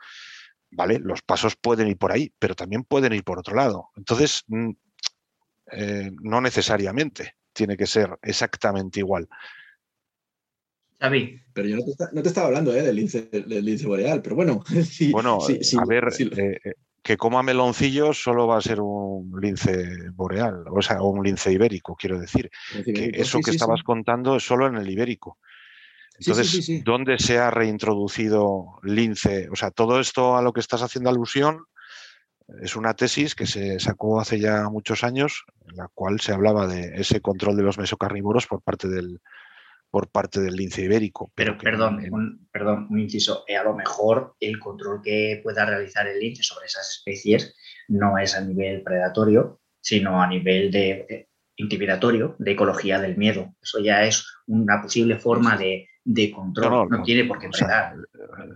vale, los pasos pueden ir por ahí, pero también pueden ir por otro lado. Entonces, mm, eh, no necesariamente tiene que ser exactamente igual. Pero yo no te, estaba hablando eh, del, lince, boreal, pero bueno. bueno, a ver, eh, eh, que coma meloncillos solo va a ser un lince boreal, o sea, un lince ibérico, quiero decir. que eso que estabas contando es solo en el ibérico. Entonces, ¿dónde se ha reintroducido lince? O sea, todo esto a lo que estás haciendo alusión es una tesis que se sacó hace ya muchos años, en la cual se hablaba de ese control de los mesocarnívoros por parte del, por parte del lince ibérico. Pero, perdón, un, perdón, un inciso, eh, a lo mejor el control que pueda realizar el lince sobre esas especies no es a nivel predatorio, sino a nivel de intimidatorio, de ecología del miedo. Eso ya es una posible forma de, de control. No, tiene por qué predar.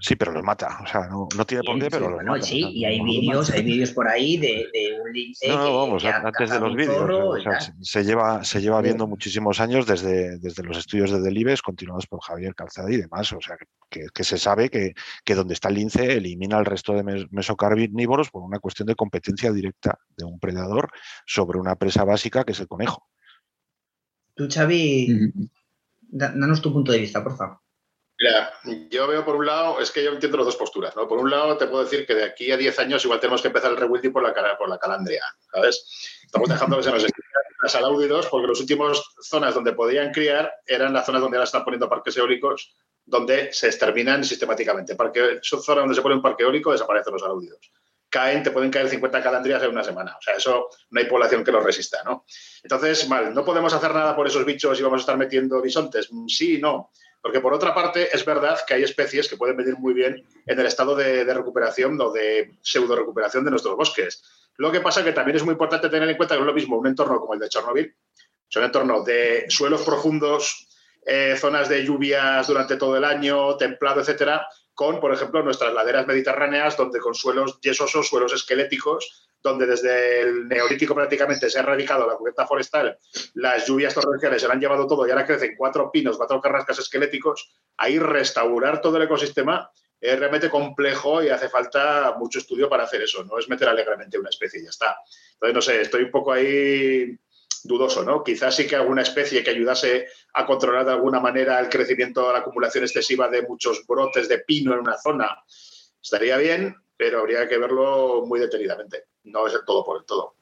sí, pero los mata. O sea, no, tiene por qué, pero los mata. Sí, y hay vídeos, hay vídeos por ahí de, de un lince. No, vamos, antes de los vídeos. se lleva, se lleva viendo muchísimos años desde, desde los estudios de Delibes, continuados por Javier Calzada y demás. O sea, que, que se sabe que, que, donde está el lince elimina al resto de mesocarnívoros por una cuestión de competencia directa de un predador sobre una presa básica que es el conejo. Tú, Xavi, danos tu punto de vista, por favor. Mira, yo veo por un lado, es que yo entiendo las dos posturas, ¿no? Por un lado, te puedo decir que de aquí a 10 años igual tenemos que empezar el rewilding por la, por la calandria, ¿sabes? Estamos dejando que se nos las alaudidos porque las últimas zonas donde podían criar eran las zonas donde ahora están poniendo parques eólicos, donde se exterminan sistemáticamente. Parque, son zonas donde se pone un parque eólico, desaparecen los alaudidos. Caen, te pueden caer 50 calandrias en una semana. O sea, eso no hay población que lo resista, ¿no? Entonces, mal, no podemos hacer nada por esos bichos y vamos a estar metiendo bisontes. Sí, no. Porque por otra parte, es verdad que hay especies que pueden venir muy bien en el estado de, recuperación o de pseudo recuperación de nuestros bosques. Lo que pasa que también es muy importante tener en cuenta que es lo mismo un entorno como el de Chernobyl, es un entorno de suelos profundos, eh, zonas de lluvias durante todo el año, templado, etcétera, con, por ejemplo, nuestras laderas mediterráneas, donde con suelos yesosos, suelos esqueléticos, donde desde el neolítico prácticamente se ha erradicado la cubierta forestal, las lluvias torrenciales se han llevado todo y ahora crecen cuatro pinos, cuatro carrascas esqueléticos, ahí restaurar todo el ecosistema es realmente complejo y hace falta mucho estudio para hacer eso, no es meter alegremente una especie y ya está. Entonces, no sé, estoy un poco ahí dudoso, ¿no? Quizás sí que alguna especie que ayudase a controlar de alguna manera el crecimiento, la acumulación excesiva de muchos brotes de pino en una zona, estaría bien, pero habría que verlo muy detenidamente. No es el todo por el todo.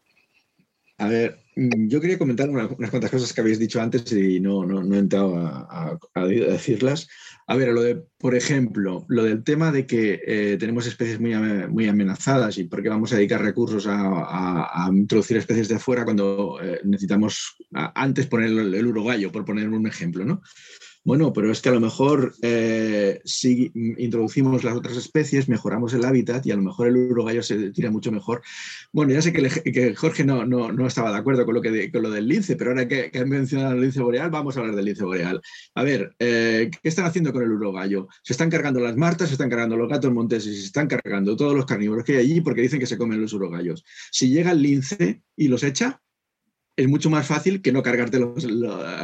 A ver, mm, yo quería comentar unas, cuantas cosas que habéis dicho antes y no, no, he entrado a, decirlas. A ver, lo de, por ejemplo, lo del tema de que eh, tenemos especies muy, muy amenazadas y por qué vamos a dedicar recursos a, introducir especies de fuera cuando eh, necesitamos antes poner el, el por poner un ejemplo, ¿no? Bueno, pero es que a lo mejor eh, si introducimos las otras especies, mejoramos el hábitat y a lo mejor el urogallo se tira mucho mejor. Bueno, ya sé que, Jorge no, no, estaba de acuerdo con lo, que con lo del lince, pero ahora que, que han mencionado el lince boreal, vamos a hablar del lince boreal. A ver, eh, ¿qué están haciendo con el urogallo? Se están cargando las martas, se están cargando los gatos monteses, se están cargando todos los carnívoros que hay allí porque dicen que se comen los urogallos. Si llega el lince y los echa, es mucho más fácil que no cargarte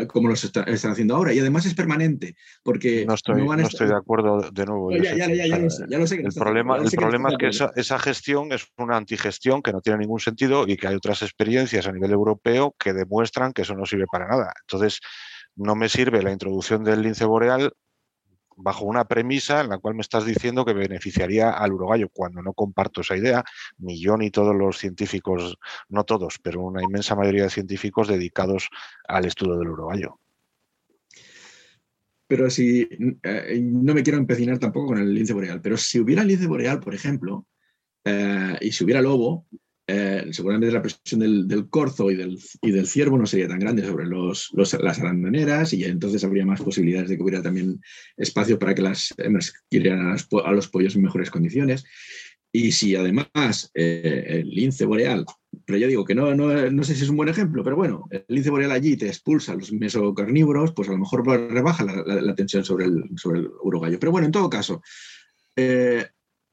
como los están haciendo ahora. Y además es permanente, porque no estoy, no estoy de acuerdo de nuevo. ya, lo sé, el problema, el problema es que esa, gestión es una antigestión que no tiene ningún sentido y que hay otras experiencias a nivel europeo que demuestran que eso no sirve para nada. Entonces, no me sirve la introducción del lince boreal bajo una premisa en la cual me estás diciendo que beneficiaría al urogallo, cuando no comparto esa idea, ni yo ni todos los científicos, no todos, pero una inmensa mayoría de científicos dedicados al estudio del urogallo. Pero si, eh, no me quiero empecinar tampoco con el lince boreal, pero si hubiera lince boreal, por ejemplo, eh, y si hubiera lobo, eh, seguramente la presión del, corzo y del, ciervo no sería tan grande sobre los, las arandaneras y entonces habría más posibilidades de que hubiera también espacio para que las hembras criaran a los, pollos en mejores condiciones. Y si además eh, el lince boreal, pero yo digo que no, no, sé si es un buen ejemplo, pero bueno, el lince boreal allí te expulsa los mesocarnívoros, pues a lo mejor rebaja la, tensión sobre el, sobre el urogallo. Pero bueno, en todo caso, eh,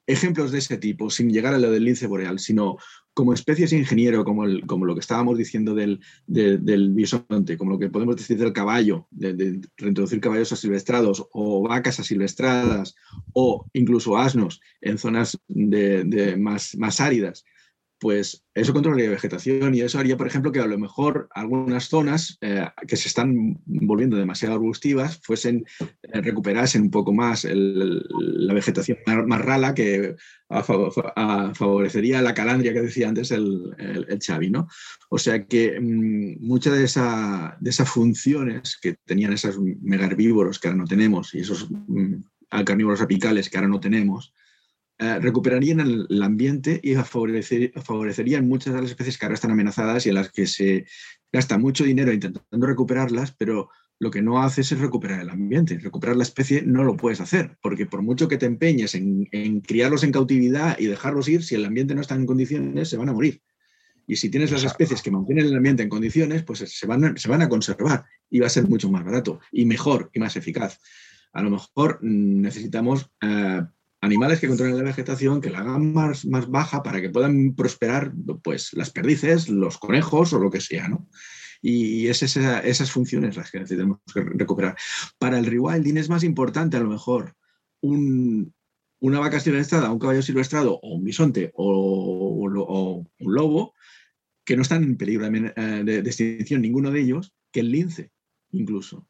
ejemplos de ese tipo, sin llegar a lo del lince boreal, sino como especies ingeniero, como, como lo que estábamos diciendo del, bisonte, como lo que podemos decir del caballo, de, reintroducir caballos asilvestrados o vacas asilvestradas o incluso asnos en zonas de, más, más áridas, pues eso controlaría vegetación y eso haría, por ejemplo, que a lo mejor algunas zonas eh, que se están volviendo demasiado arbustivas fuesen, eh, recuperasen un poco más la vegetación más, rala que favorecería la calandria que decía antes el, el, ¿no? O sea que mm, muchas de, de esas funciones que tenían esos megaherbívoros que ahora no tenemos y esos mm, carnívoros apicales que ahora no tenemos, eh, recuperarían el, ambiente y favorecerían muchas de las especies que ahora están amenazadas y en las que se gasta mucho dinero intentando recuperarlas, pero lo que no haces es recuperar el ambiente. Recuperar la especie no lo puedes hacer, porque por mucho que te empeñes en, criarlos en cautividad y dejarlos ir, si el ambiente no está en condiciones, se van a morir. Y si tienes las especies que mantienen el ambiente en condiciones, pues se van, a, se van a conservar y va a ser mucho más barato y mejor y más eficaz. A lo mejor mm, necesitamos eh, animales que controlen la vegetación, que la hagan más, más baja para que puedan prosperar pues, las perdices, los conejos o lo que sea, ¿no? Y es esas funciones las que necesitamos recuperar. Para el rewilding es más importante a lo mejor una vaca silvestrada, un caballo silvestrado o un bisonte o, un lobo, que no están en peligro eh, de extinción ninguno de ellos, que el lince incluso,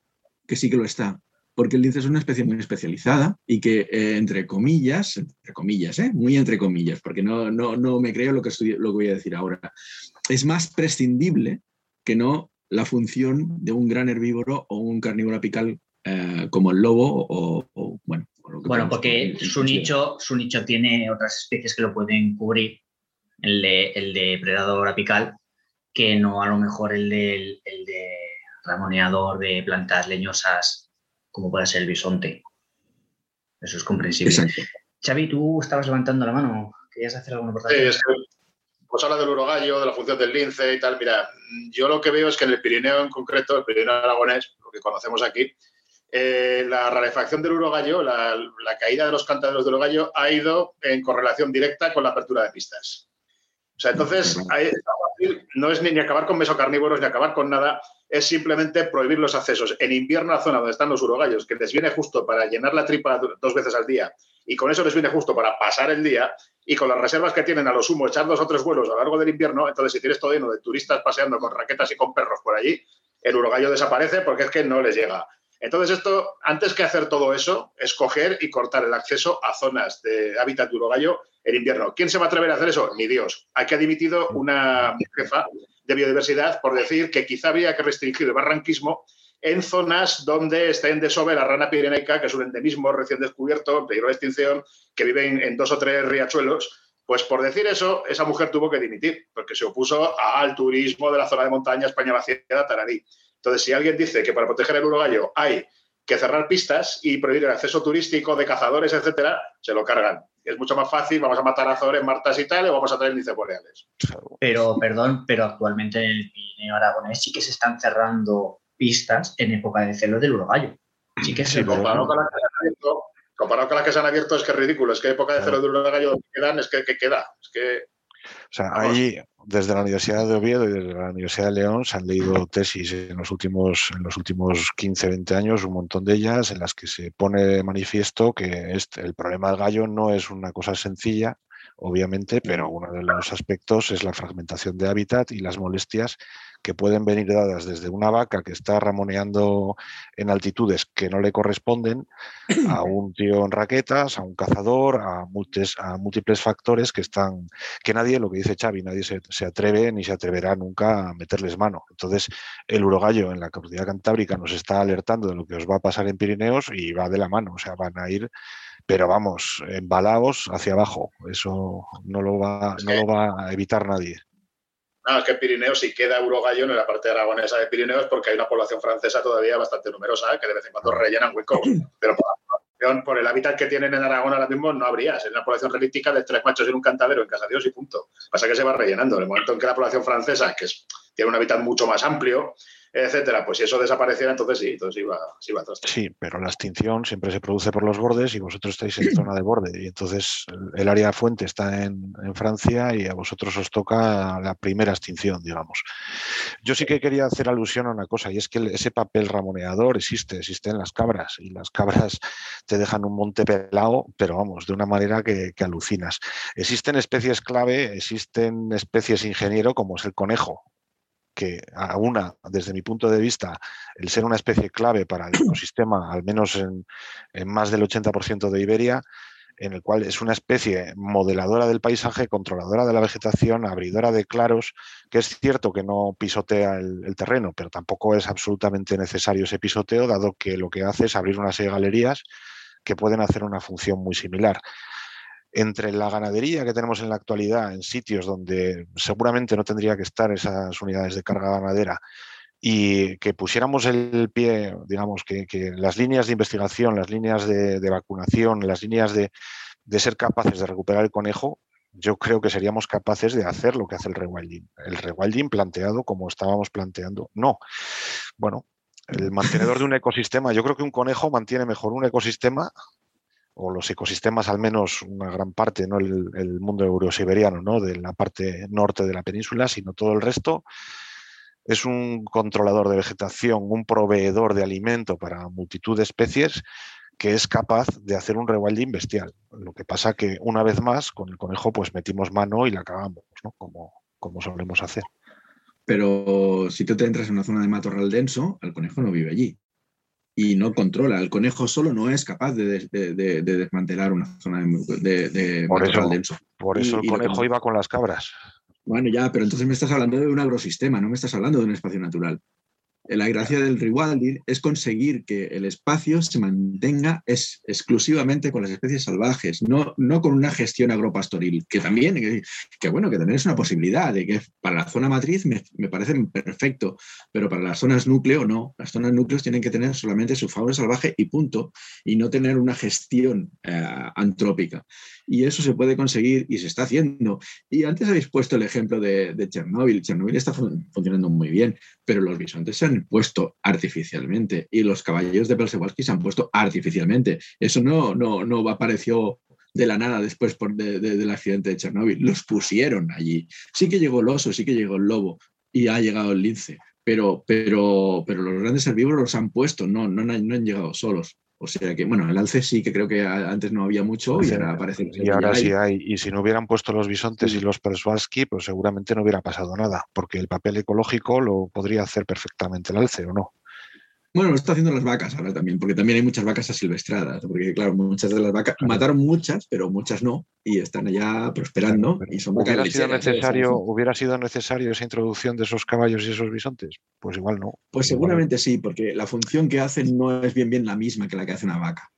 que sí que lo está porque el lince es una especie muy especializada y que, eh, entre comillas, entre comillas, ¿eh? muy entre comillas, porque no, no, no me creo lo que, lo que voy a decir ahora, es más prescindible que no la función de un gran herbívoro o un carnívoro apical eh, como el lobo o, bueno. bueno, porque su nicho, su nicho tiene otras especies que lo pueden cubrir el de, el depredador apical, que no a lo mejor el de, el de ramoneador de plantas leñosas, como puede ser el bisonte. Eso es comprensible. Xavi, tú estabas levantando la mano. ¿Querías hacer alguna aportación? Sí, pues habla del urogallo, de la función del lince y tal. Mira, yo lo que veo es que en el Pirineo en concreto, el Pirineo aragonés, lo que conocemos aquí, eh, la rarefacción del urogallo, la, la, caída de los cantaderos del urogallo ha ido en correlación directa con la apertura de pistas. O sea, entonces, no es ni, acabar con mesocarnívoros ni acabar con nada, es simplemente prohibir los accesos. En invierno, a la zona donde están los urogallos, que les viene justo para llenar la tripa dos veces al día, y con eso les viene justo para pasar el día, y con las reservas que tienen a lo sumo, echar dos o tres vuelos a lo largo del invierno, entonces si tienes todo lleno de turistas paseando con raquetas y con perros por allí, el urogallo desaparece porque es que no les llega. Entonces, esto, antes que hacer todo eso, es coger y cortar el acceso a zonas de hábitat urogallo en invierno. ¿Quién se va a atrever a hacer eso? Ni Dios. Aquí ha dimitido una jefa de biodiversidad por decir que quizá había que restringir el barranquismo en zonas donde está en desove la rana pirenaica, que es un endemismo recién descubierto, peligro de extinción, que vive en, dos o tres riachuelos. Pues por decir eso, esa mujer tuvo que dimitir, porque se opuso al turismo de la zona de montaña España vaciada, Tararí. Entonces, si alguien dice que para proteger el urogallo hay que cerrar pistas y prohibir el acceso turístico de cazadores, etcétera, se lo cargan. Es mucho más fácil, vamos a matar a azores, martas y tal, o vamos a traer linces boreales. Pero, perdón, pero actualmente en el Pirineo Aragonés sí que se están cerrando pistas en época de celo del urogallo. Sí que se comparado, con las que se han abierto, comparado con las que se han abierto es que es ridículo. Es que época de celo del urogallo quedan, es que, que queda. Es que o sea, ahí, desde la Universidad de Oviedo y desde la Universidad de León se han leído tesis en los últimos, en los últimos 15, 20 años, un montón de ellas, en las que se pone de manifiesto que este, el problema del gallo no es una cosa sencilla, obviamente, pero uno de los aspectos es la fragmentación de hábitat y las molestias que pueden venir dadas desde una vaca que está ramoneando en altitudes que no le corresponden, a un tío en raquetas, a un cazador, a, a múltiples factores que están, que nadie, lo que dice Xavi, nadie se, atreve ni se atreverá nunca a meterles mano. Entonces, el urogallo en la comunidad cantábrica nos está alertando de lo que os va a pasar en Pirineos y va de la mano, o sea, van a ir pero vamos, embalados hacia abajo. Eso no lo va, no lo va a evitar nadie. No, es que en Pirineos si queda Urogallo en la parte aragonesa de Pirineos porque hay una población francesa todavía bastante numerosa que de vez en cuando rellenan huecos. Pero por, el hábitat que tienen en Aragón ahora mismo no habría. Es una población relítica de tres machos y un cantadero en Casa Dios y punto. Pasa que se va rellenando. En el momento en que la población francesa, que tiene un hábitat mucho más amplio, etcétera. Pues si eso desapareciera, entonces sí, entonces iba, sí iba. Sí, pero la extinción siempre se produce por los bordes y vosotros estáis en zona de borde. Y entonces el, área fuente está en, Francia y a vosotros os toca la primera extinción, digamos. Yo sí que quería hacer alusión a una cosa, y es que ese papel ramoneador existe, existe en las cabras, y las cabras te dejan un monte pelado, pero vamos, de una manera que, que alucinas. Existen especies clave, existen especies ingeniero, como es el conejo que una, desde mi punto de vista, el ser una especie clave para el ecosistema, al menos en, más del 80% de Iberia, en el cual es una especie modeladora del paisaje, controladora de la vegetación, abridora de claros, que es cierto que no pisotea el, terreno, pero tampoco es absolutamente necesario ese pisoteo, dado que lo que hace es abrir una serie de galerías que pueden hacer una función muy similar entre la ganadería que tenemos en la actualidad en sitios donde seguramente no tendría que estar esas unidades de carga ganadera y que pusiéramos el pie, digamos, que, las líneas de investigación, las líneas de, vacunación, las líneas de, ser capaces de recuperar el conejo, yo creo que seríamos capaces de hacer lo que hace el rewilding. El rewilding planteado como estábamos planteando. No. Bueno, el mantenedor de un ecosistema, yo creo que un conejo mantiene mejor un ecosistema o los ecosistemas, al menos una gran parte, no el, mundo eurosiberiano, ¿no? de la parte norte de la península, sino todo el resto, es un controlador de vegetación, un proveedor de alimento para multitud de especies que es capaz de hacer un rewilding bestial. Lo que pasa que una vez más con el conejo pues metimos mano y la cagamos, ¿no? como, como solemos hacer. Pero si tú te entras en una zona de matorral denso, el conejo no vive allí y no controla. El conejo solo no es capaz de, desmantelar una zona de, por eso, denso. Por eso el conejo iba con las cabras. Bueno, ya, pero entonces me estás hablando de un agrosistema, no me estás hablando de un espacio natural. La gracia del rewilding es conseguir que el espacio se mantenga exclusivamente con las especies salvajes, no, no con una gestión agropastoril, que también, que, bueno, que también es una posibilidad, de que para la zona matriz me, me parece perfecto, pero para las zonas núcleo no. Las zonas núcleos tienen que tener solamente su fauna salvaje y punto, y no tener una gestión eh, antrópica. Y eso se puede conseguir y se está haciendo. Y antes habéis puesto el ejemplo de, de Chernóbil. Chernóbil está funcionando muy bien, pero los bisontes se han puesto artificialmente y los caballeros de Przewalski se han puesto artificialmente. Eso no, no, no apareció de la nada después por del accidente de Chernóbil. Los pusieron allí. Sí que llegó el oso, sí que llegó el lobo y ha llegado el lince, pero, pero, pero los grandes herbívoros los han puesto, no, no, no han llegado solos. O sea que, bueno, el alce sí que creo que antes no había mucho y ahora aparece. Y ahora sí hay. Y si no hubieran puesto los bisontes y los Perswalski, pues seguramente no hubiera pasado nada, porque el papel ecológico lo podría hacer perfectamente el alce, ¿o no? Bueno, lo está haciendo las vacas ahora también, porque también hay muchas vacas asilvestradas, porque claro, muchas de las vacas mataron muchas, pero muchas no, y están allá prosperando y son ¿Hubiera sido, necesario, ¿Hubiera sido necesario esa introducción de esos caballos y esos bisontes? Pues igual no. Pues seguramente sí, porque la función que hacen no es bien bien la misma que la que hace una vaca.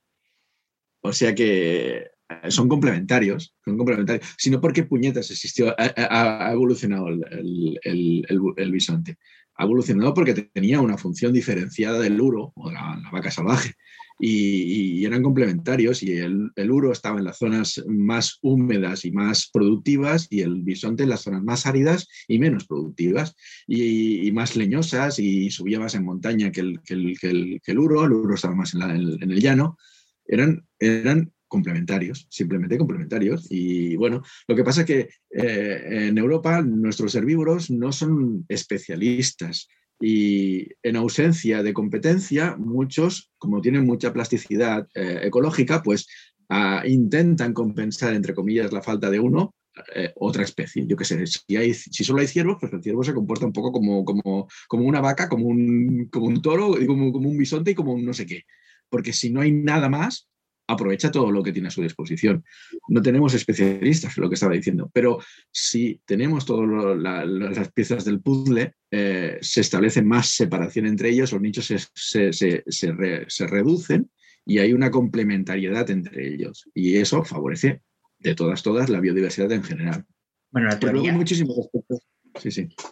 O sea que eh, son complementarios, son complementarios, sino porque puñetas existió, ha, evolucionado el, el bisonte ha evolucionado porque tenía una función diferenciada del uro o la, la vaca salvaje y, eran complementarios y el, uro estaba en las zonas más húmedas y más productivas y el bisonte en las zonas más áridas y menos productivas y, más leñosas y subía más en montaña que el, que el, uro, el uro estaba más en, en el llano, eran, eran complementarios, simplemente complementarios. Y bueno, lo que pasa es que eh, en Europa nuestros herbívoros no son especialistas y en ausencia de competencia, muchos, como tienen mucha plasticidad eh, ecológica, pues ah, intentan compensar, entre comillas, la falta de uno eh, otra especie. Yo qué sé, si, hay, si solo hay ciervos, pues el ciervo se comporta un poco como, como, como una vaca, como un, como un toro, como, como un bisonte y como un no sé qué. Porque si no hay nada más, aprovecha todo lo que tiene a su disposición. No tenemos especialistas, lo que estaba diciendo, pero si tenemos todas las piezas del puzzle, eh, se establece más separación entre ellos, los nichos se, reducen y hay una complementariedad entre ellos. Y eso favorece de todas, todas la biodiversidad en general. Bueno, la teoría, muchísimos aspectos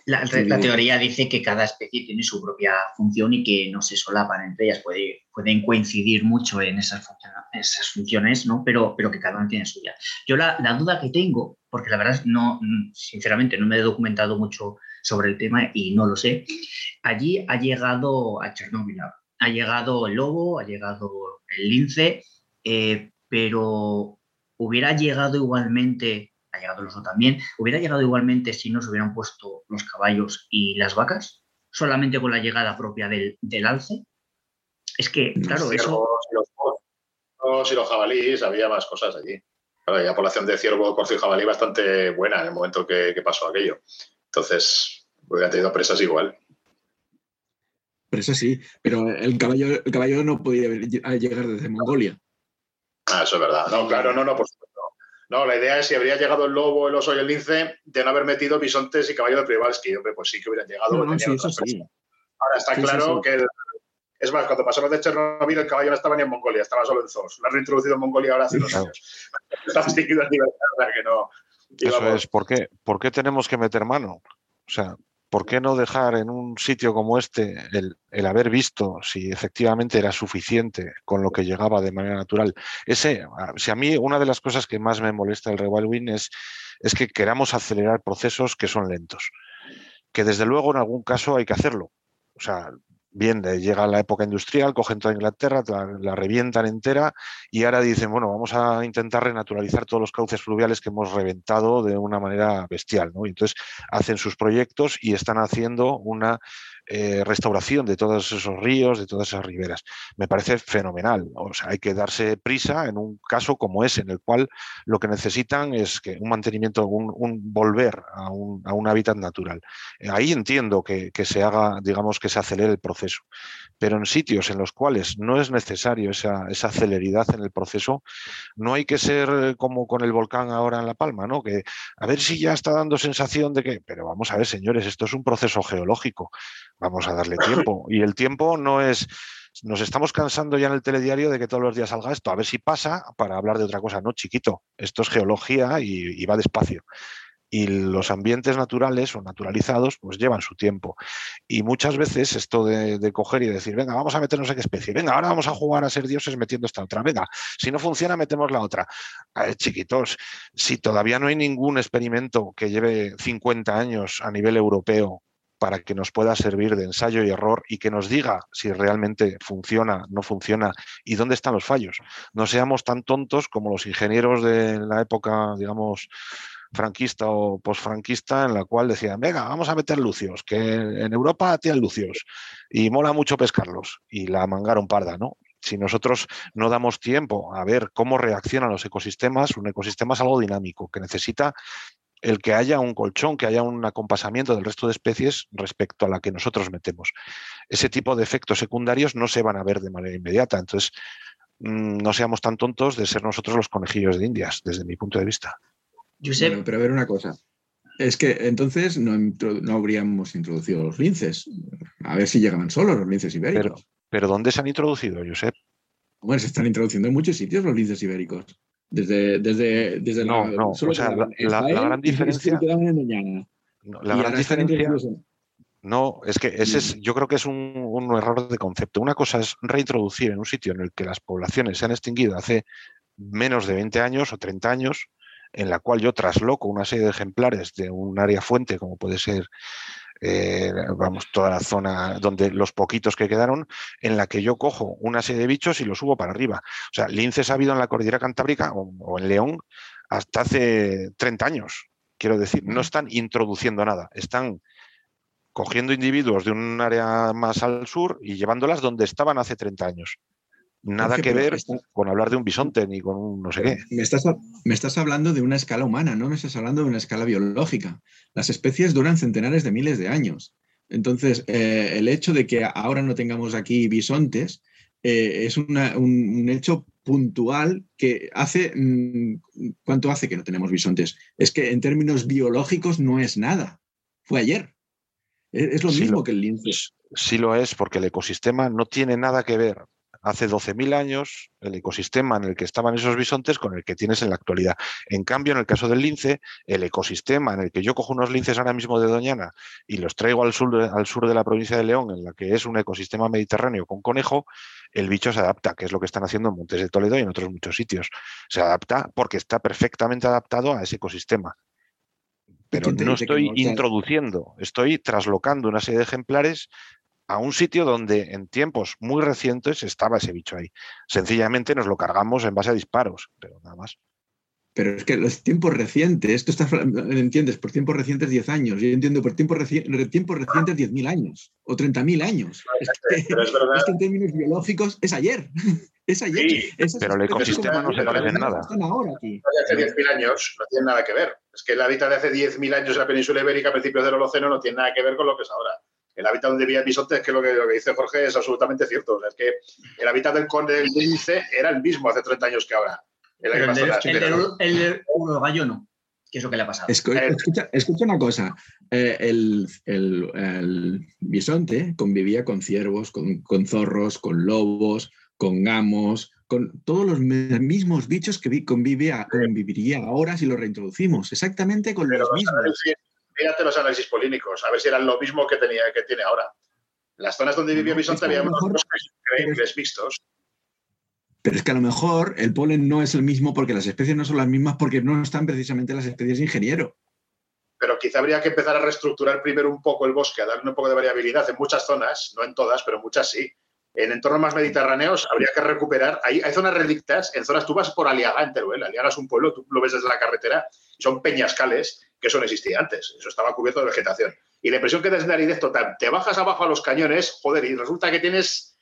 la, teoría dice que cada especie tiene su propia función y que no se solapan entre ellas, Puede, pueden coincidir mucho en esas, esas funciones, ¿no? pero, pero que cada una tiene suya. Yo la, duda que tengo, porque la verdad no, sinceramente no me he documentado mucho sobre el tema y no lo sé, allí ha llegado a Chernóbil, ha llegado el lobo, ha llegado el lince, eh, pero hubiera llegado igualmente ha llegado el oso también, ¿hubiera llegado igualmente si no se hubieran puesto los caballos y las vacas? ¿Solamente con la llegada propia del, alce? Es que, claro, eso... los, y los jabalíes, había más cosas allí. Claro, había población de ciervo, corzo y jabalí bastante buena en el momento que, pasó aquello. Entonces, hubiera tenido presas igual. Presas sí, pero el caballo, el caballo no podía llegar desde Mongolia. Ah, eso es verdad. No, claro, no, no, por no, la idea es si habría llegado el lobo, el oso y el lince, de no haber metido bisontes y caballos de Privalski. Hombre, pues sí que hubieran llegado. Ahora está claro que es más, cuando pasamos de Chernobyl, el caballo no estaba ni en Mongolia, estaba solo en Zos. Lo han reintroducido en Mongolia ahora hace unos años. Está extinguido en libertad, que no. Eso es, ¿por qué, ¿por qué tenemos que meter mano? O sea, ¿por qué no dejar en un sitio como este el, haber visto si efectivamente era suficiente con lo que llegaba de manera natural? Ese, si a mí una de las cosas que más me molesta del rewilding es, es que queramos acelerar procesos que son lentos. Que desde luego en algún caso hay que hacerlo. O sea, bien, llega la época industrial, cogen toda Inglaterra, la, revientan entera y ahora dicen, bueno, vamos a intentar renaturalizar todos los cauces fluviales que hemos reventado de una manera bestial, ¿no? Y entonces hacen sus proyectos y están haciendo una eh, restauración de todos esos ríos, de todas esas riberas. Me parece fenomenal. O sea, hay que darse prisa en un caso como ese, en el cual lo que necesitan es que un mantenimiento, un, volver a un, hábitat natural. Ahí entiendo que, se haga, digamos, que se acelere el proceso. Pero en sitios en los cuales no es necesario esa, esa celeridad en el proceso, no hay que ser como con el volcán ahora en La Palma, ¿no? Que a ver si ya está dando sensación de que, pero vamos a ver, señores, esto es un proceso geológico vamos a darle tiempo. Y el tiempo no es, nos estamos cansando ya en el telediario de que todos los días salga esto, a ver si pasa para hablar de otra cosa. No, chiquito, esto es geología y, va despacio. Y los ambientes naturales o naturalizados pues llevan su tiempo. Y muchas veces esto de, coger y decir, venga, vamos a meternos en qué especie, venga, ahora vamos a jugar a ser dioses metiendo esta otra, venga, si no funciona, metemos la otra. chiquitos, si todavía no hay ningún experimento que lleve 50 años a nivel europeo para que nos pueda servir de ensayo y error y que nos diga si realmente funciona, no funciona y dónde están los fallos. No seamos tan tontos como los ingenieros de la época, digamos, franquista o posfranquista, en la cual decían, venga, vamos a meter lucios, que en Europa tienen lucios y mola mucho pescarlos. Y la mangaron parda, ¿no? Si nosotros no damos tiempo a ver cómo reaccionan los ecosistemas, un ecosistema es algo dinámico, que necesita el que haya un colchón, que haya un acompasamiento del resto de especies respecto a la que nosotros metemos. Ese tipo de efectos secundarios no se van a ver de manera inmediata. Entonces, mm, no seamos tan tontos de ser nosotros los conejillos de Indias, desde mi punto de vista. pero a ver una cosa. Es que entonces no, habríamos introducido los linces. A ver si llegaban solos los linces ibéricos. Pero, pero ¿dónde se han introducido, Josep? Bueno, se están introduciendo en muchos sitios los linces ibéricos. Desde, desde, desde no, la, no, o sea, la, gran diferencia. la gran diferencia. No, es que ese es, yo creo que es un, un, error de concepto. Una cosa es reintroducir en un sitio en el que las poblaciones se han extinguido hace menos de 20 años o 30 años, en la cual yo trasloco una serie de ejemplares de un área fuente, como puede ser eh, vamos, toda la zona donde los poquitos que quedaron, en la que yo cojo una serie de bichos y los subo para arriba. O sea, linces ha habido en la cordillera cantábrica o, en León hasta hace 30 años. Quiero decir, no están introduciendo nada, están cogiendo individuos de un área más al sur y llevándolas donde estaban hace 30 años. Nada que ver con hablar de un bisonte ni con un no sé qué. Me estás, me estás hablando de una escala humana, no me estás hablando de una escala biológica. Las especies duran centenares de miles de años. Entonces, eh, el hecho de que ahora no tengamos aquí bisontes eh, es un, hecho puntual que hace... Mm, ¿Cuánto hace que no tenemos bisontes? Es que en términos biológicos no es nada. Fue ayer. Es, lo mismo que el lince. Sí lo es, porque el ecosistema no tiene nada que ver hace 12.000 años el ecosistema en el que estaban esos bisontes con el que tienes en la actualidad. En cambio, en el caso del lince, el ecosistema en el que yo cojo unos linces ahora mismo de Doñana y los traigo al sur, de, al sur de la provincia de León, en la que es un ecosistema mediterráneo con conejo, el bicho se adapta, que es lo que están haciendo en Montes de Toledo y en otros muchos sitios. Se adapta porque está perfectamente adaptado a ese ecosistema pero no estoy introduciendo, estoy traslocando una serie de ejemplares a un sitio donde en tiempos muy recientes estaba ese bicho ahí. Sencillamente nos lo cargamos en base a disparos, pero nada más. Pero es que los tiempos recientes, esto está, entiendes, por tiempos recientes 10 años, yo entiendo por tiempos, tiempos recientes 10.000 años o 30.000 años. Es que, en términos biológicos es ayer. Es ayer. pero el ecosistema no se parece en nada. Ahora aquí. Hace 10.000 años no tiene nada que ver. Es que el hábitat de hace 10.000 años en la península ibérica a principios del Holoceno no tiene nada que ver con lo que es ahora el hábitat donde vivía bisontes, que lo que, lo que dice Jorge es absolutamente cierto. O sea, es que el hábitat del conde del lince era el mismo hace 30 años que ahora. El, el, el, gallo no, que es lo que le ha pasado. Escucha, escucha una cosa. Eh, el, bisonte convivía con ciervos, con, con, zorros, con lobos, con gamos, con todos los mismos bichos que convive, conviviría ahora si los reintroducimos. Exactamente con los mismos mírate los análisis polínicos, a ver si eran lo mismo que, tenía, que tiene ahora. las zonas donde vivía bisonte había unos increíbles vistos. Pero es que a lo mejor el polen no es el mismo porque las especies no son las mismas porque no están precisamente las especies de ingeniero. Pero quizá habría que empezar a reestructurar primero un poco el bosque, a darle un poco de variabilidad en muchas zonas, no en todas, pero en muchas sí. En entornos más mediterráneos habría que recuperar. Hay, hay zonas relictas, en zonas tú vas por Aliaga, en Teruel. Aliaga es un pueblo, tú lo ves desde la carretera, son peñascales que eso no existía antes, eso estaba cubierto de vegetación. Y la impresión que das de aridez total, te bajas abajo a los cañones, joder, y resulta que tienes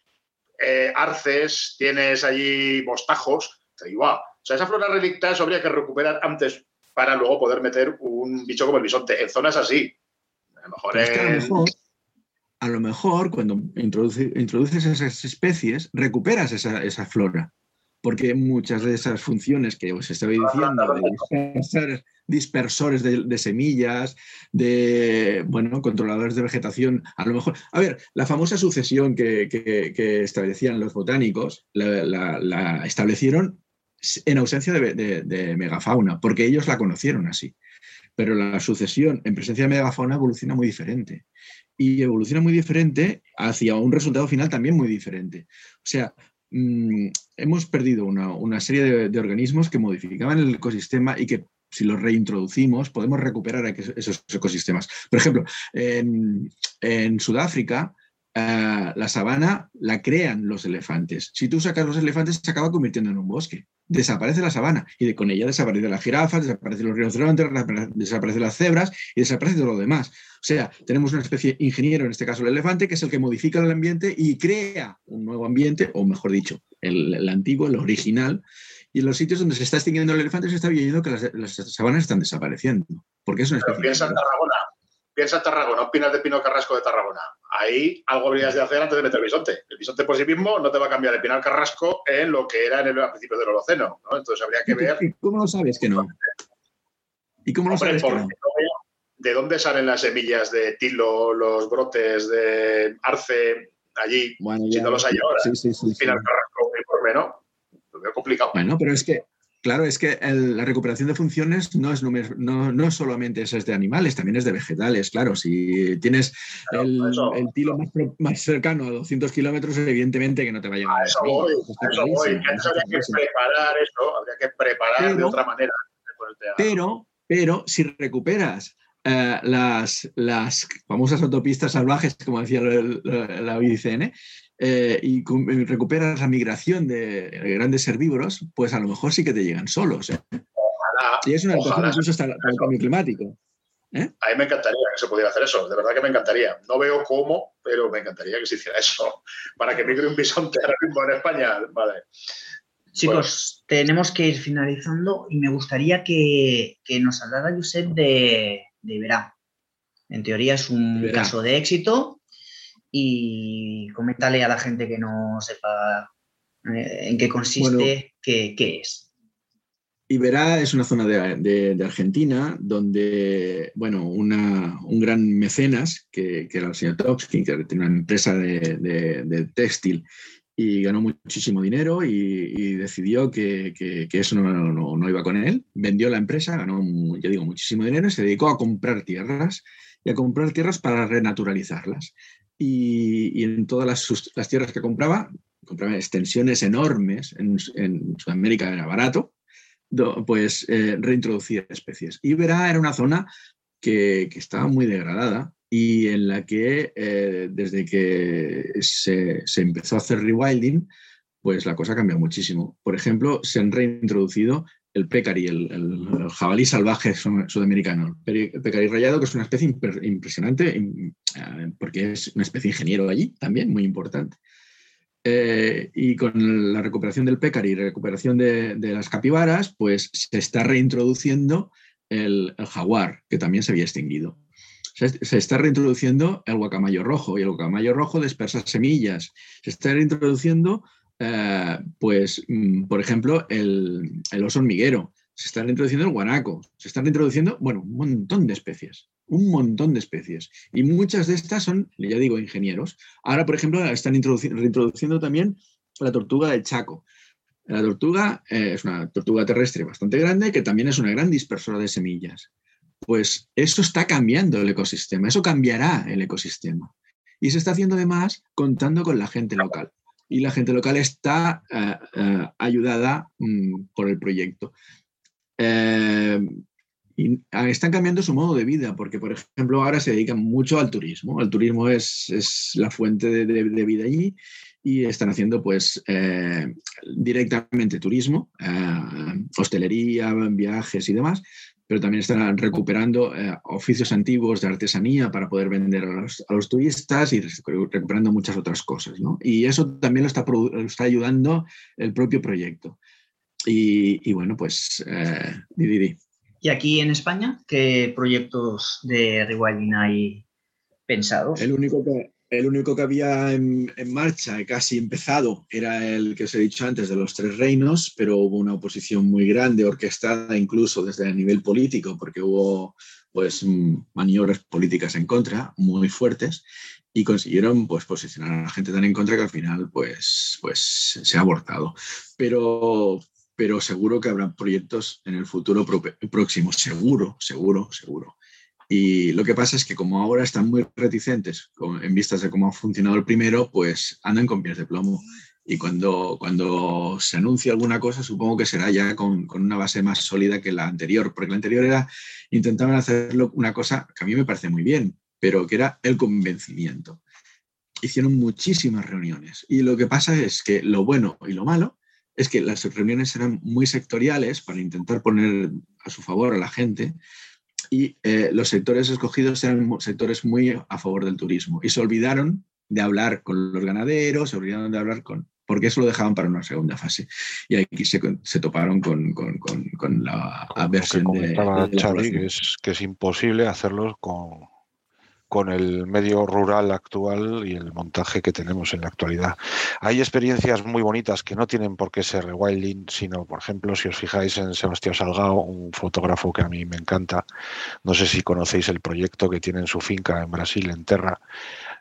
eh, arces, tienes allí mostajos, O sea, esa flora relicta eso habría que recuperar antes para luego poder meter un bicho como el bisonte en zonas así. A lo mejor, a lo mejor, cuando introduces esas especies, recuperas esa, esa flora. porque muchas de esas funciones que os estaba diciendo, de dispersores, de, semillas, de bueno, controladores de vegetación, a lo mejor. A ver, la famosa sucesión que, establecían los botánicos la, establecieron en ausencia de, megafauna, porque ellos la conocieron así. Pero la sucesión en presencia de megafauna evoluciona muy diferente. Y evoluciona muy diferente hacia un resultado final también muy diferente. O sea, mm, hemos perdido una, serie de, organismos que modificaban el ecosistema y que si los reintroducimos podemos recuperar esos ecosistemas. Por ejemplo, en, Sudáfrica, la sabana la crean los elefantes. Si tú sacas los elefantes, se acaba convirtiendo en un bosque desaparece la sabana y con ella desaparecen las jirafas, desaparecen los rinocerontes, desaparecen las cebras y desaparece todo lo demás. O sea, tenemos una especie ingeniero, en este caso el elefante, que es el que modifica el ambiente y crea un nuevo ambiente, o mejor dicho, el, antiguo, el original. Y en los sitios donde se está extinguiendo el elefante se está viendo que las, sabanas están desapareciendo. Porque es una especie. piensa en Tarragona, piensa en Tarragona, opinas de Pino Carrasco de Tarragona ahí algo habrías de hacer antes de meter el bisonte. El bisonte por sí mismo no te va a cambiar el Pinar Carrasco en lo que era en el principio del Holoceno, ¿no? Entonces habría que ver... ¿Y cómo lo sabes que no? ¿Y cómo lo sabes que no? ¿De dónde salen las semillas de tilo, los brotes de arce allí? Bueno, si no los hay ahora. Sí, sí, sí, Pinar Carrasco, por menos, lo veo complicado. Bueno, pero es que Claro, es que la recuperación de funciones no es, no, no solamente es de animales, también es de vegetales. Claro, si tienes el, tilo más, cercano a 200 kilómetros, evidentemente que no te va a llegar. A eso voy, a eso voy. habría que preparar eso, habría que preparar de otra manera. Pero, pero si recuperas eh, las, las famosas autopistas salvajes, como decía la, la, ICN, eh, y recuperas la migración de grandes herbívoros, pues a lo mejor sí que te llegan solos. ¿eh? y es una adaptación incluso hasta el cambio climático. ¿eh? A mí me encantaría que se pudiera hacer eso, de verdad que me encantaría. No veo cómo, pero me encantaría que se hiciera eso, para que migre un bisonte ahora mismo en España. Vale. Chicos, tenemos que ir finalizando y me gustaría que, nos hablara Josep de, de Iberá. En teoría es un caso de éxito y coméntale a la gente que no sepa eh, en qué consiste, qué, es. Iberá es una zona de, Argentina donde, bueno, un gran mecenas, que, era el señor Topskin, que tiene una empresa de, textil y ganó muchísimo dinero y, decidió que, eso no, no, iba con él. Vendió la empresa, ganó, ya digo, muchísimo dinero y se dedicó a comprar tierras y a comprar tierras para renaturalizarlas y, en todas las, tierras que compraba, compraba extensiones enormes, en, Sudamérica era barato, pues eh, reintroducía especies. Iberá era una zona que, estaba muy degradada y en la que eh, desde que se, empezó a hacer rewilding, pues la cosa cambió muchísimo. Por ejemplo, se han reintroducido el pecari, el, jabalí salvaje sudamericano, el pecari rayado, que es una especie impresionante, eh, porque es una especie ingeniero allí también, muy importante. Eh, y con la recuperación del pecari y recuperación de, las capibaras, pues se está reintroduciendo el, jaguar, que también se había extinguido. Se, está reintroduciendo el guacamayo rojo y el guacamayo rojo dispersa semillas. Se está reintroduciendo eh, pues, mm, por ejemplo, el, oso hormiguero, se están introduciendo el guanaco, se están introduciendo, bueno, un montón de especies, un montón de especies. Y muchas de estas son, ya digo, ingenieros. Ahora, por ejemplo, están reintroduciendo también la tortuga del Chaco. La tortuga eh, es una tortuga terrestre bastante grande que también es una gran dispersora de semillas. Pues eso está cambiando el ecosistema, eso cambiará el ecosistema. Y se está haciendo además contando con la gente local y la gente local está eh, eh, ayudada mm, por el proyecto. Eh, y ah, están cambiando su modo de vida, porque, por ejemplo, ahora se dedican mucho al turismo. El turismo es, es la fuente de, vida allí y están haciendo, pues, directamente turismo, hostelería, viajes y demás, pero también están recuperando eh, oficios antiguos de artesanía para poder vender a los, turistas y recuperando muchas otras cosas. ¿no? Y eso también lo está, está ayudando el propio proyecto. Y, bueno, pues, eh, ¿Y aquí en España qué proyectos de rewilding hay pensados? El único que, El único que había en, marcha, casi empezado, era el que os he dicho antes de los tres reinos, pero hubo una oposición muy grande, orquestada incluso desde el nivel político, porque hubo pues maniobras políticas en contra muy fuertes y consiguieron pues posicionar a la gente tan en contra que al final pues, pues se ha abortado. Pero, pero seguro que habrá proyectos en el futuro próximo, seguro, seguro, seguro. Y lo que pasa es que como ahora están muy reticentes en vistas de cómo ha funcionado el primero, pues andan con pies de plomo. Y cuando, cuando se anuncia alguna cosa, supongo que será ya con, con, una base más sólida que la anterior, porque la anterior era, intentaban hacerlo una cosa que a mí me parece muy bien, pero que era el convencimiento. Hicieron muchísimas reuniones. Y lo que pasa es que lo bueno y lo malo es que las reuniones eran muy sectoriales para intentar poner a su favor a la gente, y eh, los sectores escogidos eran sectores muy a favor del turismo y se olvidaron de hablar con los ganaderos, se olvidaron de hablar con, porque eso lo dejaban para una segunda fase. Y aquí se, se toparon con, con, con, la versión de, de, que es, que es imposible hacerlo con, con el medio rural actual y el montaje que tenemos en la actualidad. Hay experiencias muy bonitas que no tienen por qué ser rewilding, sino, por ejemplo, si os fijáis en Sebastián Salgado, un fotógrafo que a mí me encanta, no sé si conocéis el proyecto que tiene en su finca en Brasil, en Terra,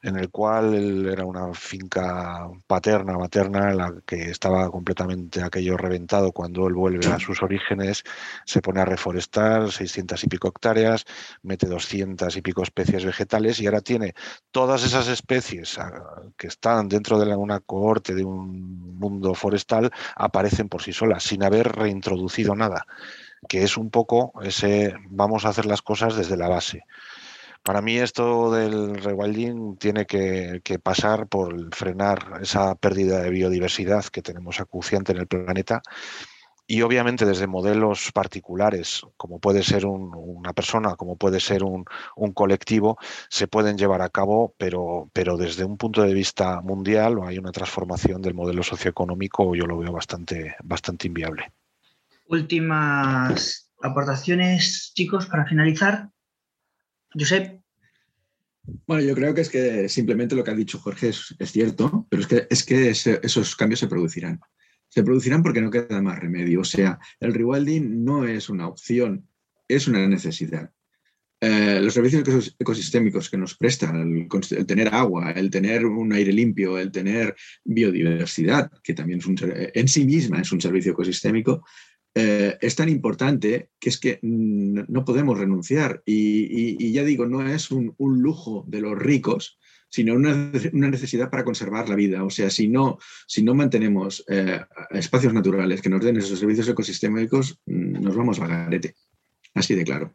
en el cual él era una finca paterna, materna, la que estaba completamente aquello reventado cuando él vuelve a sus orígenes, se pone a reforestar 600 y pico hectáreas, mete 200 y pico especies vegetales y ahora tiene todas esas especies ah, que están dentro de una cohorte de un mundo forestal, aparecen por sí solas, sin haber reintroducido nada que es un poco ese vamos a hacer las cosas desde la base. Para mí esto del rewilding tiene que, pasar por frenar esa pérdida de biodiversidad que tenemos acuciante en el planeta y obviamente desde modelos particulares, como puede ser una persona, como puede ser un, colectivo, se pueden llevar a cabo, pero, pero desde un punto de vista mundial hay una transformación del modelo socioeconómico, yo lo veo bastante, bastante inviable. Últimas aportaciones, chicos, para finalizar. Josep. Bueno, yo creo que es que simplemente lo que ha dicho Jorge es, cierto, pero es que, es que esos cambios se producirán. Se producirán porque no queda más remedio. O sea, el rewilding no es una opción, es una necesidad. Eh, los servicios ecosistémicos que nos prestan, el, tener agua, el tener un aire limpio, el tener biodiversidad, que también es un, en sí misma es un servicio ecosistémico, eh, es tan importante que es que no podemos renunciar. Y, ya digo, no es un, lujo de los ricos, sino una, necesidad para conservar la vida. O sea, si no, si no mantenemos eh, espacios naturales que nos den esos servicios ecosistémicos, nos vamos a garete. Así de claro.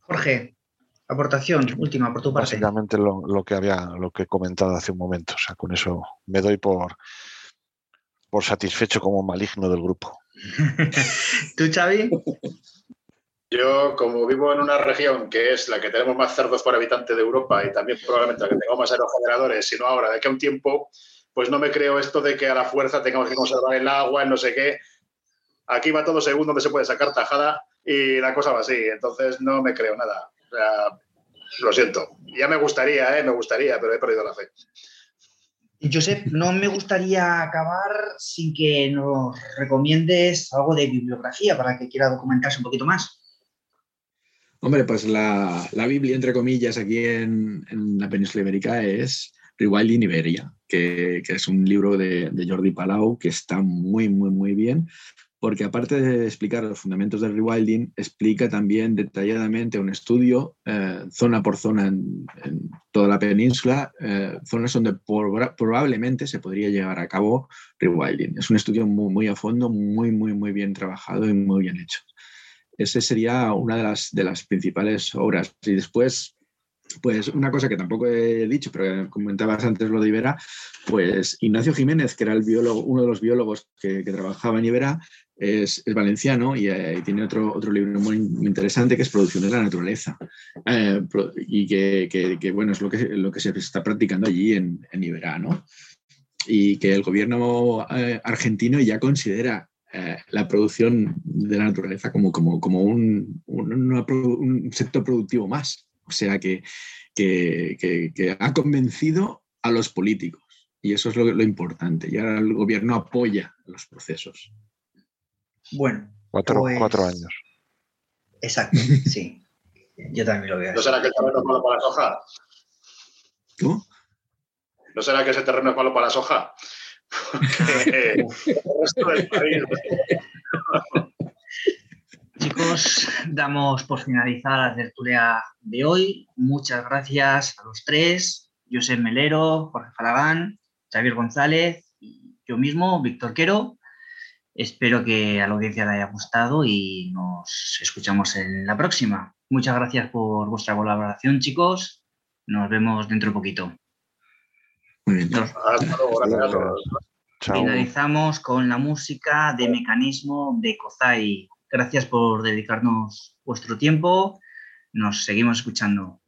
Jorge, aportación última por tu parte. Básicamente lo, lo, que había, lo que he comentado hace un momento. O sea, con eso me doy por, por satisfecho como maligno del grupo. ¿Tú, Xavi? Yo, como vivo en una región que es la que tenemos más cerdos por habitante de Europa y también probablemente la que tengamos más aerogeneradores, sino ahora, de que a un tiempo, pues no me creo esto de que a la fuerza tengamos que conservar el agua, no sé qué. Aquí va todo según donde se puede sacar tajada y la cosa va así. Entonces no me creo nada. O sea, lo siento. Ya me gustaría, ¿eh? me gustaría, pero he perdido la fe. Josep, no me gustaría acabar sin que nos recomiendes algo de bibliografía para que quiera documentarse un poquito más. Hombre, pues la, Biblia, entre comillas, aquí en, la península ibérica es Rewilding Iberia, que, que, es un libro de Jordi Palau que está muy, muy, muy bien, porque aparte de explicar los fundamentos del rewilding, explica también detalladamente un estudio eh, zona por zona en, toda la península, eh, zonas donde probablemente se podría llevar a cabo rewilding. Es un estudio muy, muy a fondo, muy, muy, muy bien trabajado y muy bien hecho. Esa sería una de las, de las principales obras. Y después, pues una cosa que tampoco he dicho, pero comentabas antes lo de Ibera, pues Ignacio Jiménez, que era el biólogo, uno de los biólogos que, trabajaba en Ibera, es, valenciano eh, y, tiene otro, otro libro muy, interesante que es Producción de la Naturaleza. Eh, y que, bueno, es lo que, lo que se está practicando allí en, en Iberá, Y que el gobierno eh, argentino ya considera la producción de la naturaleza como, como, como un, un, sector productivo más. O sea que, que, ha convencido a los políticos. Y eso es lo, lo importante. Y ahora el gobierno apoya los procesos. Bueno. Cuatro, pues- cuatro años. Exacto, sí. Yo también lo veo ¿No será que el terreno es malo para la soja? ¿Cómo? ¿No será que ese terreno es malo para la soja? Porque el resto del país- Chicos, damos por finalizada la tertulia de hoy. Muchas gracias a los tres, José Melero, Jorge Falagán, Xavier González y yo mismo, Víctor Quero. Espero que a la audiencia le haya gustado y nos escuchamos en la próxima. Muchas gracias por vuestra colaboración, chicos. Nos vemos dentro de poquito. Muy bien. Nos finalizamos con la música de mecanismo de Kozai. Gracias por dedicarnos vuestro tiempo. Nos seguimos escuchando.